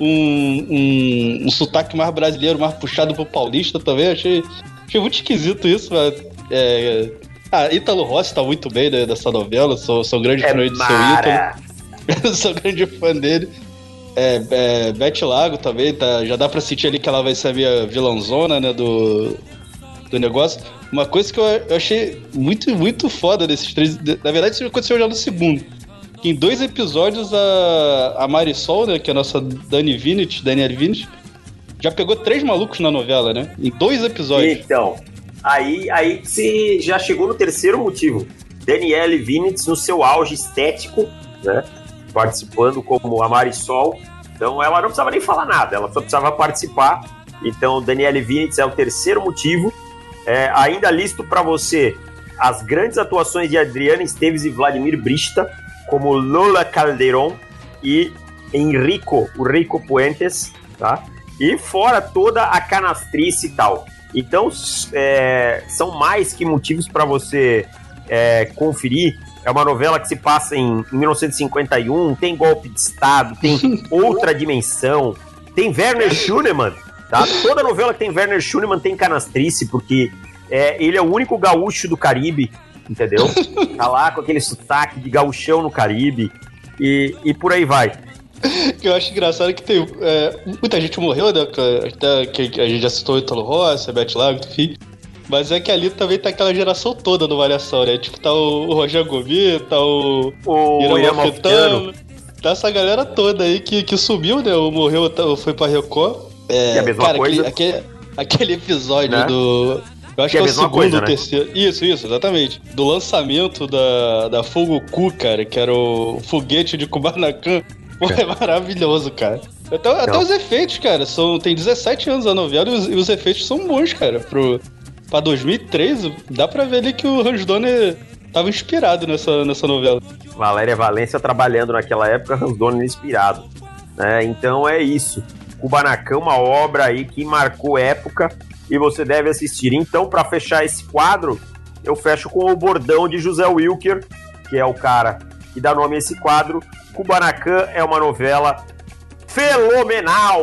um, um, um sotaque mais brasileiro, mais puxado pro paulista também. Achei, achei muito esquisito isso, mas, é, ah, Ítalo Rossi tá muito bem né, dessa novela, sou, sou grande É fã do seu Ítalo. Eu sou grande fã dele. É, é, Beth Lago também, tá, já dá pra sentir ali que ela vai ser a minha vilãzona, né, do, do negócio. Uma coisa que eu, achei muito, muito foda desses três. Na verdade, isso aconteceu já no segundo. Em dois episódios, a, a Marisol, né, que é a nossa Dani Vinit, Danielle Vinit, já pegou três malucos na novela, né? Em dois episódios. Então, aí, aí você já chegou no terceiro motivo. Danielle Vinitz no seu auge estético, né? Participando como a Marisol. Então ela não precisava nem falar nada, ela só precisava participar. Então, Danielle Vinitz é o terceiro motivo. É, ainda listo para você as grandes atuações de Adriana Esteves e Vladimir Brista, como Lola Calderon e Enrico, o Rico Puentes, tá? E fora toda a canastrice e tal. Então, é, são mais que motivos para você é, conferir. É uma novela que se passa em, em 1951, tem golpe de Estado, tem outra dimensão, tem Werner Schunemann, tá? Toda novela que tem Werner Schunemann tem canastrice, porque é, ele é o único gaúcho do Caribe, entendeu? Tá lá com aquele sotaque de gaúchão no Caribe e, e por aí vai. que eu acho engraçado é que tem. é, muita gente morreu, né? que- que a gente já citou o Italo Rossi, a Beth Lago, enfim. Mas é que ali também tá aquela geração toda no Malhação, né? Tipo, tá o, o Roger Gomes, tá o O Irã Irã Malfitano. Malfitano Tá essa galera toda aí que, que subiu, né? Ou morreu, tá- ou foi pra Record. É, E a mesma cara, coisa- Aquele, aquele, aquele episódio Né? do. Eu acho Que que, é a é o segundo coisa, ou né? terceiro. Isso, isso, exatamente. Do lançamento da, da Fogo Cu, cara, que era o foguete de Kubanacan. Pô, é maravilhoso, cara. Até, até os efeitos, cara, são, tem 17 anos a novela e os, e os efeitos são bons, cara. Pro, pra 2003, dá pra ver ali que o Hans Donner tava inspirado nessa, nessa novela. Valéria Valência trabalhando naquela época, Hans Donner inspirado. né? então é isso. Kubanacan, uma obra aí que marcou época e você deve assistir. Então, para fechar esse quadro, eu fecho com o bordão de José Wilker, que é o cara que dá nome a esse quadro. Kubanacan é uma novela fenomenal.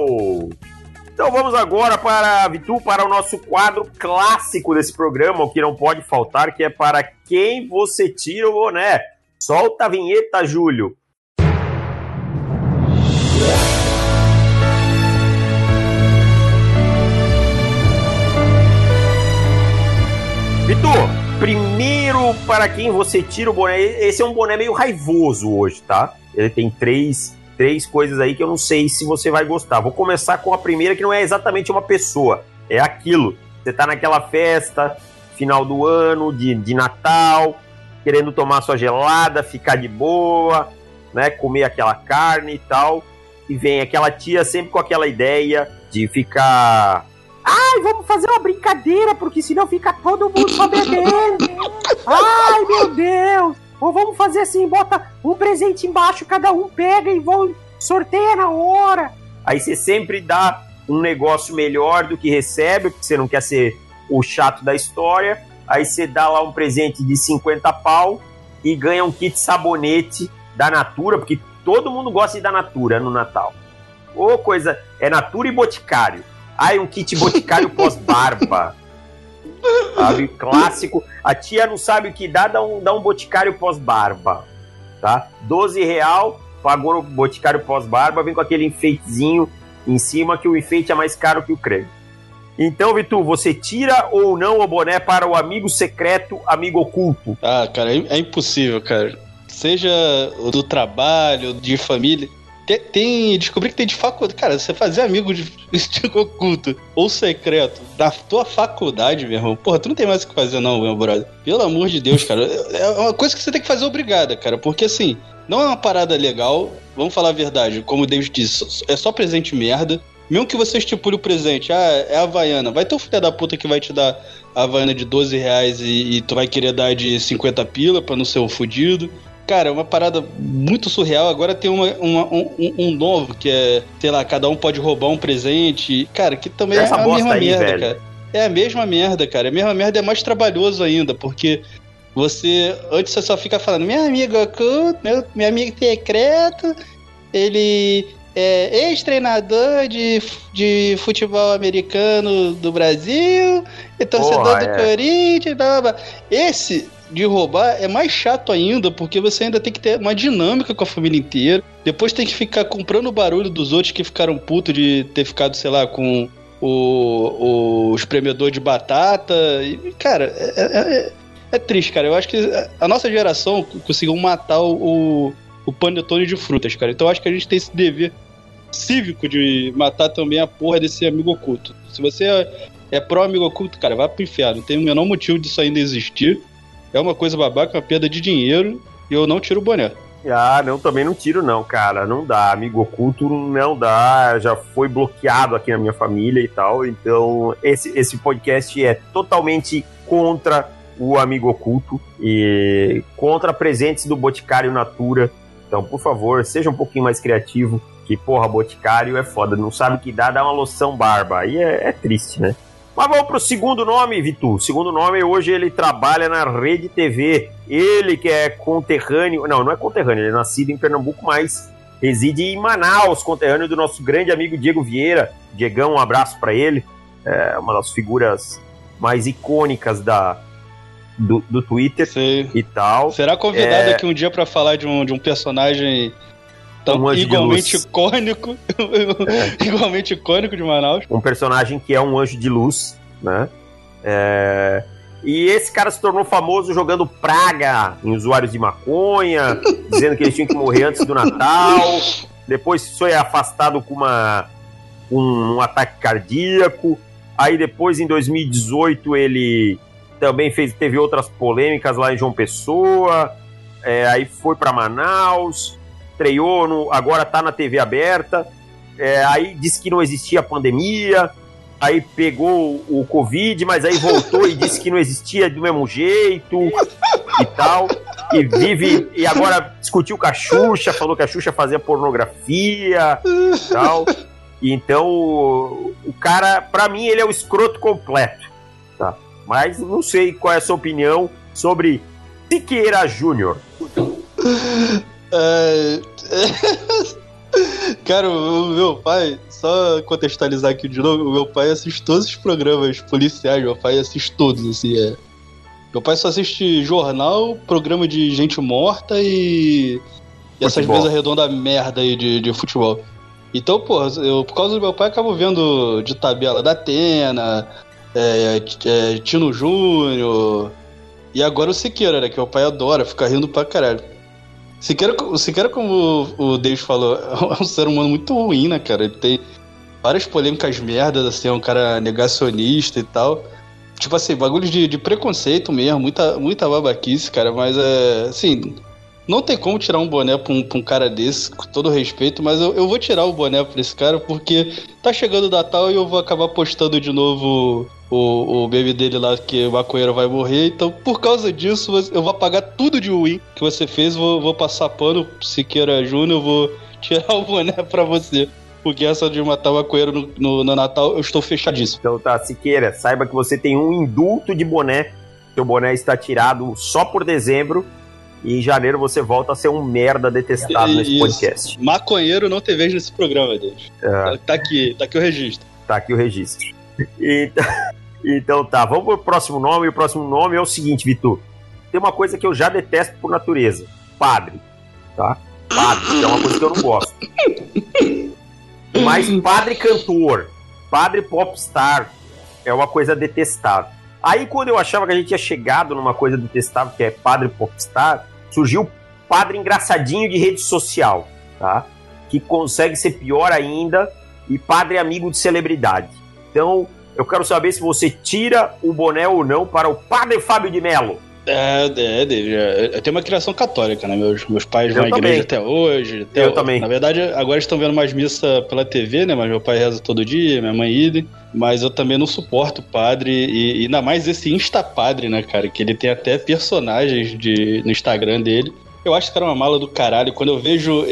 Então vamos agora para Vitu, para o nosso quadro clássico desse programa, o que não pode faltar, que é para quem você tira o boné. Solta a vinheta, Júlio. Vitor, primeiro para quem você tira o boné. Esse é um boné meio raivoso hoje, tá? Ele tem três, três coisas aí que eu não sei se você vai gostar. Vou começar com a primeira, que não é exatamente uma pessoa, é aquilo. Você tá naquela festa, final do ano, de, de Natal, querendo tomar sua gelada, ficar de boa, né? Comer aquela carne e tal. E vem aquela tia sempre com aquela ideia de ficar. Ai, vamos fazer uma brincadeira, porque senão fica todo mundo só bebendo. Ai, meu Deus! Ou vamos fazer assim, bota um presente embaixo, cada um pega e vão sorteia na hora. Aí você sempre dá um negócio melhor do que recebe, porque você não quer ser o chato da história. Aí você dá lá um presente de 50 pau e ganha um kit sabonete da Natura, porque todo mundo gosta de da Natura no Natal. Ô coisa, é Natura e Boticário. Aí um kit Boticário pós-barba. Sabe? Clássico. A tia não sabe o que dá, dá um, dá um Boticário pós-barba. Tá? 12 real, pagou o Boticário pós-barba, vem com aquele enfeitezinho em cima, que o enfeite é mais caro que o creme. Então, Vitor, você tira ou não o boné para o amigo secreto, amigo oculto? Ah, cara, é, é impossível, cara. Seja do trabalho, de família. Tem, tem, descobri que tem de faculdade. Cara, você fazer amigo de estilo oculto ou secreto da tua faculdade, meu irmão. Porra, tu não tem mais o que fazer, não, meu brother. Pelo amor de Deus, cara. É uma coisa que você tem que fazer obrigada, cara. Porque assim, não é uma parada legal. Vamos falar a verdade. Como o David disse, é só presente merda. Mesmo que você estipule o presente, ah, é a Havaiana. Vai ter um filho da puta que vai te dar a Havaiana de 12 reais e, e tu vai querer dar de 50 pila pra não ser um fudido. Cara, é uma parada muito surreal. Agora tem uma, uma um, um, novo que é, sei lá, cada um pode roubar um presente. Cara, que também Essa é a mesma aí, merda, velho. cara. É a mesma merda, cara. A mesma merda é mais trabalhoso ainda, porque você. Antes você só fica falando, minha amiga oculto, meu, meu amigo secreto, ele é ex-treinador de, de futebol americano do Brasil, e torcedor Porra, do é. Corinthians, blá, blá, blá. Esse de roubar é mais chato ainda, porque você ainda tem que ter uma dinâmica com a família inteira. Depois tem que ficar comprando o barulho dos outros que ficaram putos de ter ficado, sei lá, com o, o espremedor de batata. E, cara, é, é, é, é triste, cara. Eu acho que a nossa geração conseguiu matar o, o panetone de frutas, cara. Então acho que a gente tem esse dever cívico de matar também a porra desse amigo oculto. Se você é, é pró-amigo oculto, cara, vai pro inferno. Não tem o menor motivo disso ainda existir. É uma coisa babaca, uma perda de dinheiro e eu não tiro o boné. Ah, não, também não tiro não, cara, não dá, amigo oculto não dá, já foi bloqueado aqui na minha família e tal, então esse, esse podcast é totalmente contra o amigo oculto e contra presentes do Boticário Natura, então por favor, seja um pouquinho mais criativo, que porra, Boticário é foda, não sabe o que dá, dá uma loção barba, aí é, é triste, né? Mas vamos pro segundo nome, Vitor. O segundo nome, hoje ele trabalha na Rede TV. Ele que é conterrâneo. Não, não é conterrâneo, ele é nascido em Pernambuco, mas reside em Manaus, conterrâneo do nosso grande amigo Diego Vieira. Diegão, um abraço para ele. É uma das figuras mais icônicas da, do, do Twitter Sim. e tal. Será convidado é... aqui um dia para falar de um, de um personagem tão um igualmente icônico, é. igualmente icônico de Manaus. Um personagem que é um anjo de luz, né? É... E esse cara se tornou famoso jogando praga em usuários de maconha, dizendo que eles tinham que morrer antes do Natal. Depois foi afastado com uma um, um ataque cardíaco. Aí depois, em 2018, ele também fez, teve outras polêmicas lá em João Pessoa. É, aí foi para Manaus estreou, no, agora tá na TV aberta. É, aí disse que não existia pandemia, aí pegou o Covid, mas aí voltou e disse que não existia do mesmo jeito e tal. E vive. E agora discutiu com a Xuxa, falou que a Xuxa fazia pornografia e tal. E então, o, cara, pra mim, ele é o escroto completo. Tá? Mas não sei qual é a sua opinião sobre Siqueira Júnior. É... Cara, o meu pai, só contextualizar aqui de novo, o meu pai assiste todos os programas policiais, meu pai assiste todos, assim, é. Meu pai só assiste jornal, programa de gente morta e. e essas mesas redondas merda aí de, de futebol. Então, pô, eu, por causa do meu pai, acabo vendo de tabela da Atena, é, é, Tino Júnior. E agora o Siqueira, né? Que meu pai adora, fica rindo pra caralho. O Siqueira, como o David falou, é um ser humano muito ruim, né, cara? Ele tem várias polêmicas merdas, assim, é um cara negacionista e tal. Tipo assim, bagulho de, de preconceito mesmo, muita, muita babaquice, cara, mas é. Assim, não tem como tirar um boné pra um, pra um cara desse, com todo respeito, mas eu, eu vou tirar o boné pra esse cara porque tá chegando o Natal e eu vou acabar postando de novo o, o baby dele lá que o maconheiro vai morrer. Então, por causa disso, eu vou apagar tudo de win que você fez, vou, vou passar pano, Siqueira Júnior, vou tirar o boné pra você. Porque essa de matar o maconheiro no, no, no Natal, eu estou fechadíssimo. Então tá, Siqueira, saiba que você tem um indulto de boné. Seu boné está tirado só por dezembro. E em janeiro você volta a ser um merda detestado nesse Isso. podcast. Maconheiro não tem vez nesse programa, Deus. É. Tá aqui, tá aqui o registro. Tá aqui o registro. Então, então tá, vamos pro próximo nome. O próximo nome é o seguinte, Vitor. Tem uma coisa que eu já detesto por natureza: padre. Tá? Padre, que é uma coisa que eu não gosto. Mas padre cantor, padre popstar, é uma coisa detestável. Aí quando eu achava que a gente tinha chegado numa coisa detestável, que é padre popstar, surgiu o padre engraçadinho de rede social, tá? Que consegue ser pior ainda, e padre amigo de celebridade. Então, eu quero saber se você tira o boné ou não para o padre Fábio de Mello. É, é, David, é, eu tenho uma criação católica, né? Meus, meus pais Eu vão à também. igreja até hoje. até Eu o- também. Na verdade, agora estão vendo mais missa pela TV, né? Mas meu pai reza todo dia, minha mãe idem. Mas eu também não suporto padre, e, e ainda mais esse Insta-padre, né, cara? Que ele tem até personagens de, no Instagram dele. Eu acho que era uma mala do caralho. Quando eu vejo.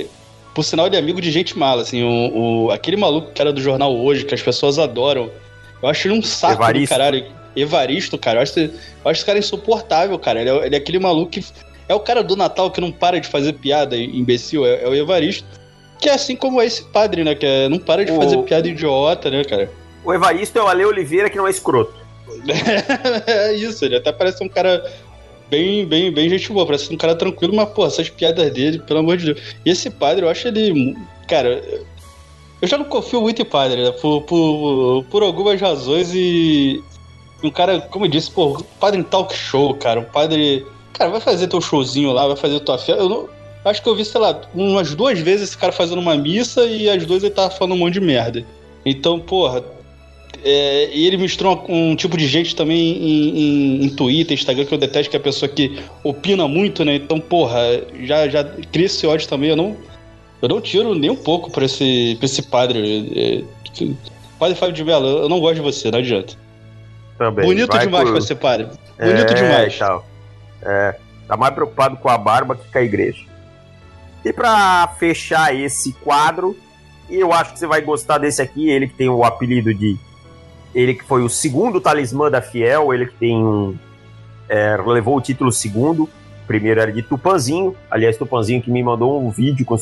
Por sinal, ele é amigo de gente mala, assim. O, o- aquele maluco que era do jornal hoje, que as pessoas adoram. Eu acho ele um saco Evaristo. do caralho. Evaristo, cara. Eu acho, eu acho esse cara insuportável, cara. Ele é, ele é aquele maluco que. É o cara do Natal que não para de fazer piada, imbecil. É, é o Evaristo. Que é assim como esse padre, né? Que é- não para de O- fazer piada idiota, né, cara? O Evaristo é o Ale Oliveira, que não é escroto. é isso, ele até parece um cara bem, bem, bem gente boa, parece um cara tranquilo, mas, pô, essas piadas dele, pelo amor de Deus. E esse padre, eu acho ele. Cara, eu já não confio muito em padre, né? Por, por, por algumas razões e. Um cara, como eu disse, pô, padre em talk show, cara. Um padre. Cara, vai fazer teu showzinho lá, vai fazer tua festa. Eu não. Acho que eu vi, sei lá, umas duas vezes esse cara fazendo uma missa e as duas ele tava falando um monte de merda. Então, porra, é, e ele misturou um, tipo de gente também em, em- em Twitter, Instagram, que eu detesto, que é a pessoa que opina muito, né? Então, porra, já, já cria esse ódio também. Eu não, eu não tiro nem um pouco pra esse, pra esse padre. É, padre Fábio de Mello, eu não gosto de você, não adianta. Também. Bonito Vai demais por- pra padre. Bonito é, demais. tal. É, tá mais preocupado com a barba que com a igreja. E pra fechar esse quadro, e eu acho que você vai gostar desse aqui, ele que tem o apelido de. Ele que foi o segundo talismã da Fiel, ele que tem um. é, levou o título segundo. Primeiro era de Tupanzinho. Aliás, Tupanzinho que me mandou um vídeo com,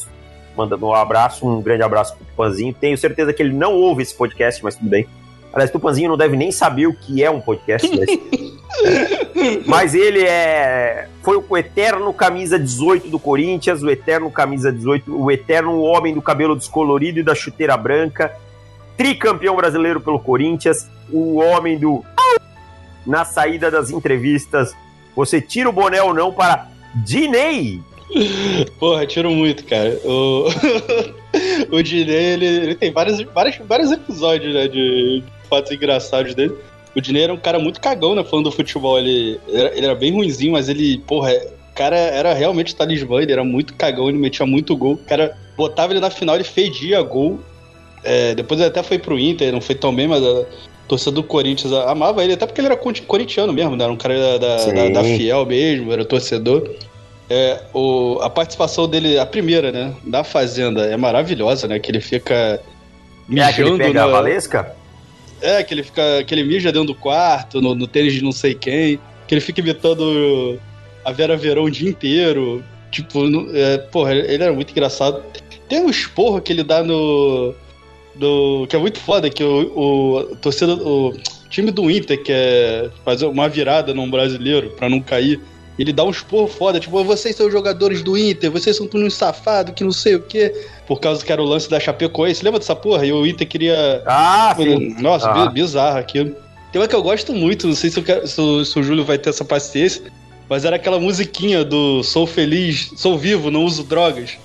mandando um abraço, um grande abraço pro Tupanzinho. Tenho certeza que ele não ouve esse podcast, mas tudo bem. Aliás, Tupanzinho não deve nem saber o que é um podcast. Mas, mas ele é. Foi o eterno camisa 18 do Corinthians, o eterno camisa 18, o eterno homem do cabelo descolorido e da chuteira branca, tricampeão brasileiro pelo Corinthians, o homem do. Na saída das entrevistas, você tira o boné ou não para Dinei? Porra, tiro muito, cara. O, o Diney, ele, ele tem vários, vários, vários episódios, né, de fatos engraçados dele. O Diney era um cara muito cagão, né, falando do futebol. Ele, era, ele era bem ruinzinho, mas ele, porra, o cara era realmente talismã, ele era muito cagão, ele metia muito gol. O cara botava ele na final, ele fedia gol. É, depois ele até foi pro Inter, não foi tão bem, mas a torcida do Corinthians amava ele, até porque ele era corintiano mesmo, né? Era um cara da, da, da- da Fiel mesmo, era torcedor. É, o, a participação dele, a primeira, né, da Fazenda, é maravilhosa, né? Que ele fica É mijando aquele pega a na- Valesca? É, que ele fica. Que ele mija dentro do quarto, no, no tênis de não sei quem. Que ele fica imitando a Vera Verão o dia inteiro. Tipo, é, porra, ele era muito engraçado. Tem um esporro que ele dá no. no que é muito foda, que o, o torcida. O time do Inter quer fazer uma virada num brasileiro pra não cair. Ele dá um esporro foda, tipo, vocês são jogadores do Inter, vocês são tudo uns safados que não sei o quê. Por causa que era o lance da Chapecoense. Lembra dessa porra? E o Inter queria Ah, sim. nossa, Ah. bi- bizarro aquilo. Tem uma que eu gosto muito, não sei se, quero- se o, se o Júlio vai ter essa paciência, mas era aquela musiquinha do Sou Feliz, Sou Vivo, Não Uso Drogas.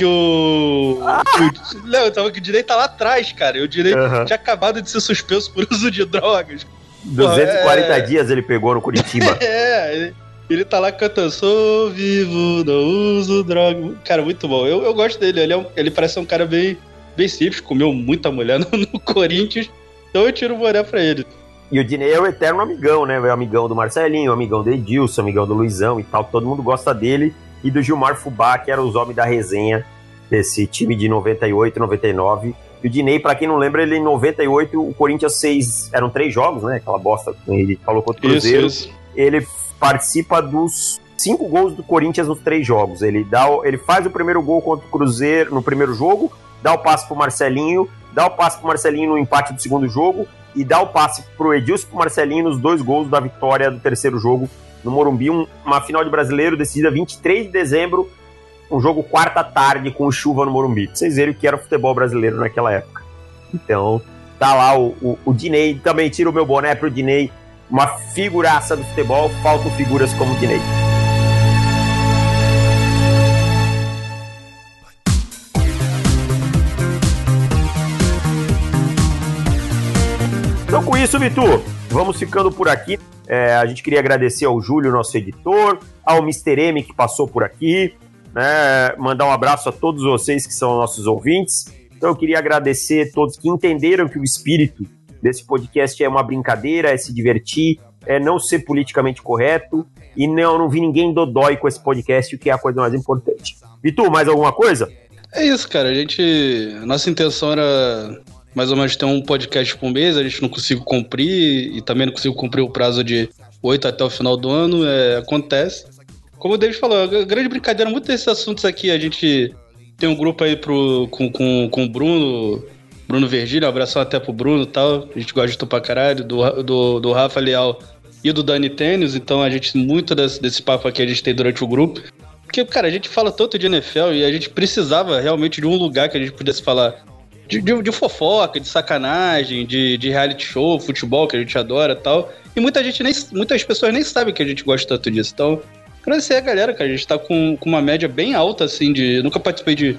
Que o. o Léo, eu tava que o direito tá lá atrás, cara. E o direito Aham. tinha acabado de ser suspenso por uso de drogas. 240 é- dias ele pegou no Curitiba. É, ele, ele tá lá cantando, sou vivo, não uso droga. Cara, muito bom. Eu, eu gosto dele, ele, é um- ele parece ser um cara bem, bem simples, comeu muita mulher no, no Corinthians, então eu tiro o boné pra ele. E o Dinei é o eterno amigão, né? É amigão do Marcelinho, amigão do Edilson, amigão do Luizão e tal. Todo mundo gosta dele. E do Gilmar Fubá, que era os homens da resenha desse time de 98, 99. E o Dinei, pra quem não lembra, ele em 98, o Corinthians seis. Eram três jogos, né? Aquela bosta que ele falou contra o Cruzeiro. isso. ele participa dos cinco gols do Corinthians nos três jogos. Ele, dá, ele faz o primeiro gol contra o Cruzeiro no primeiro jogo, dá o passe pro Marcelinho, dá o passe pro Marcelinho no empate do segundo jogo e dá o passe pro Edilson e pro Marcelinho nos dois gols da vitória do terceiro jogo no Morumbi. Um- uma final de brasileiro decidida 23 de dezembro, um jogo quarta tarde com chuva no Morumbi. Pra vocês verem o que era o futebol brasileiro naquela época. Então, tá lá o, o, o Dinei, também tira o meu boné pro Dinei, uma figuraça do futebol, faltam figuras como o Dinei. Então, com isso, Vitor, vamos ficando por aqui. É, a gente queria agradecer ao Júlio, nosso editor, ao Mr. M que passou por aqui, né, mandar um abraço a todos vocês que são nossos ouvintes. Então, eu queria agradecer a todos que entenderam que o espírito desse podcast é uma brincadeira, é se divertir, é não ser politicamente correto e não, não vi ninguém dodói com esse podcast, o que é a coisa mais importante. Vitor, mais alguma coisa? É isso, cara. A gente. a Nossa intenção era mais ou menos ter um podcast por mês, a gente não conseguiu cumprir e também não conseguiu cumprir o prazo de 8 até o final do ano. É, acontece. Como o David falou, a grande brincadeira, muitos desses assuntos aqui, a gente tem um grupo aí pro, com, com, com o Bruno, Bruno Vergílio, um abração até pro Bruno e tal. A gente gosta de tu pra caralho, do, do, do Rafa Leal e do Dani Tênis, então a gente, muito desse, desse papo aqui a gente tem durante o grupo. Porque, cara, a gente fala tanto de NFL e a gente precisava realmente de um lugar que a gente pudesse falar de, de, de fofoca, de sacanagem, de, de reality show, futebol, que a gente adora e tal. E muita gente nem, muitas pessoas nem sabem que a gente gosta tanto disso. Então, agradecer a galera, cara. A gente tá com, com uma média bem alta, assim, de. Nunca participei de,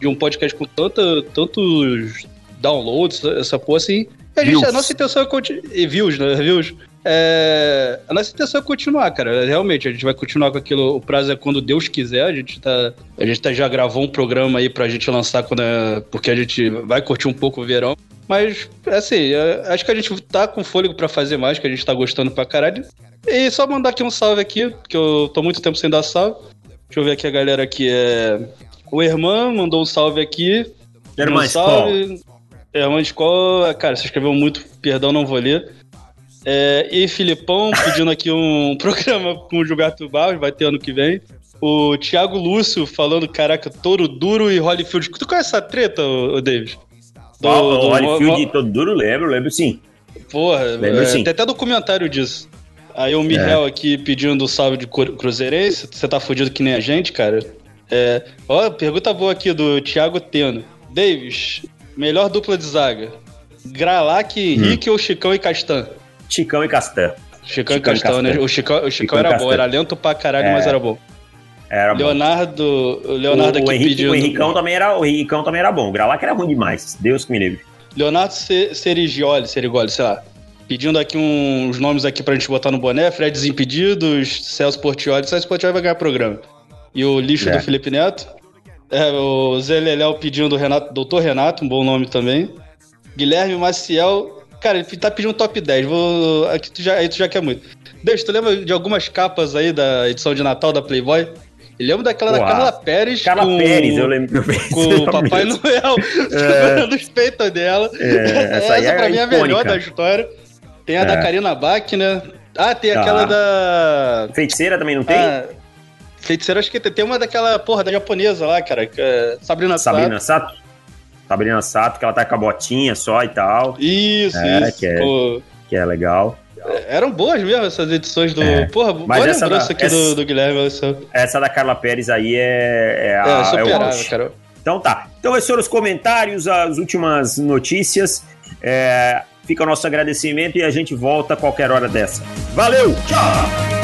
de um podcast com tanta, tantos downloads, essa porra assim. E a, gente, Views. a nossa intenção é continuar. E views, né? Views. É, a nossa intenção é continuar, cara. Realmente, a gente vai continuar com aquilo. O prazo é quando Deus quiser. A gente tá. A gente tá, já gravou um programa aí pra gente lançar quando é, porque a gente vai curtir um pouco o verão. Mas, assim, é, acho que a gente tá com fôlego pra fazer mais, que a gente tá gostando pra caralho. E só mandar aqui um salve aqui, que eu tô muito tempo sem dar salve. Deixa eu ver aqui a galera aqui. É... O Herman mandou um salve aqui. Irmã um salve. Herman Skol, cara, você escreveu muito, perdão, não vou ler. É, e Filipão pedindo aqui um programa com o Gilberto Barros, vai ter ano que vem. O Thiago Lúcio falando, caraca, Touro Duro e Holyfield. Tu conhece essa treta, ô, ô David? Do- o do- Holyfield todo duro, lembro, lembro sim. Porra, Lembro é, sim. tem até documentário disso. Aí o Miguel aqui pedindo salve de cru- cruzeirense. Você tá fudido que nem a gente, cara? É, ó, pergunta boa aqui do Thiago Teno. Davis, melhor dupla de zaga. Gralac, Henrique ou Chicão e Castan? Chicão e Castan. Chicão, Chicão e Castan, né? O Chicão, o Chicão Chicão era bom, era lento pra caralho, É. mas era bom. Era bom. Leonardo, o Leonardo o, aqui o, Henrique, pedindo. o, Henricão também era, o Henricão também era bom. O Gralac era ruim demais. Deus que me livre. Leonardo Se- Serigioli, Serigoli, sei lá. Pedindo aqui uns nomes aqui pra gente botar no boné. Fred Desimpedidos, Celso Portioli. Celso Portioli vai ganhar programa. E o lixo É. do Felipe Neto. É, o Zé Leléu pedindo o Renato, Doutor Renato, um bom nome também. Guilherme Maciel Cara, ele tá pedindo um top 10. Vou. Aqui tu já, aí tu já quer muito. Deixa, tu lembra de algumas capas aí da edição de Natal da Playboy? Eu lembro daquela da Porra. Carla Pérez. Carla com, Pérez, eu lembro. Com o Papai Noel segurando os peitos dela. É, essa aí é pra mim é a melhor da história. Tem a É. da Karina Bach, né? Ah, tem aquela da. Feiticeira também não tem? Ah, feiticeira, acho que tem, tem uma daquela porra da japonesa lá, cara. é Sabrina Sato. Sabrina Sato? Sabrina Sato, que ela tá com a botinha só e tal, Isso, É, isso. que é- Pô, que é legal. eram boas mesmo essas edições do. É. Porra, Mas boa essa lembrança da- aqui essa- do, do Guilherme. Essa... Essa da Carla Pérez aí é, é, É, a, é o superável, auge. cara. Então tá. Então esses foram os comentários, as últimas notícias. É, fica o nosso agradecimento e a gente volta a qualquer hora dessa. Valeu! Tchau!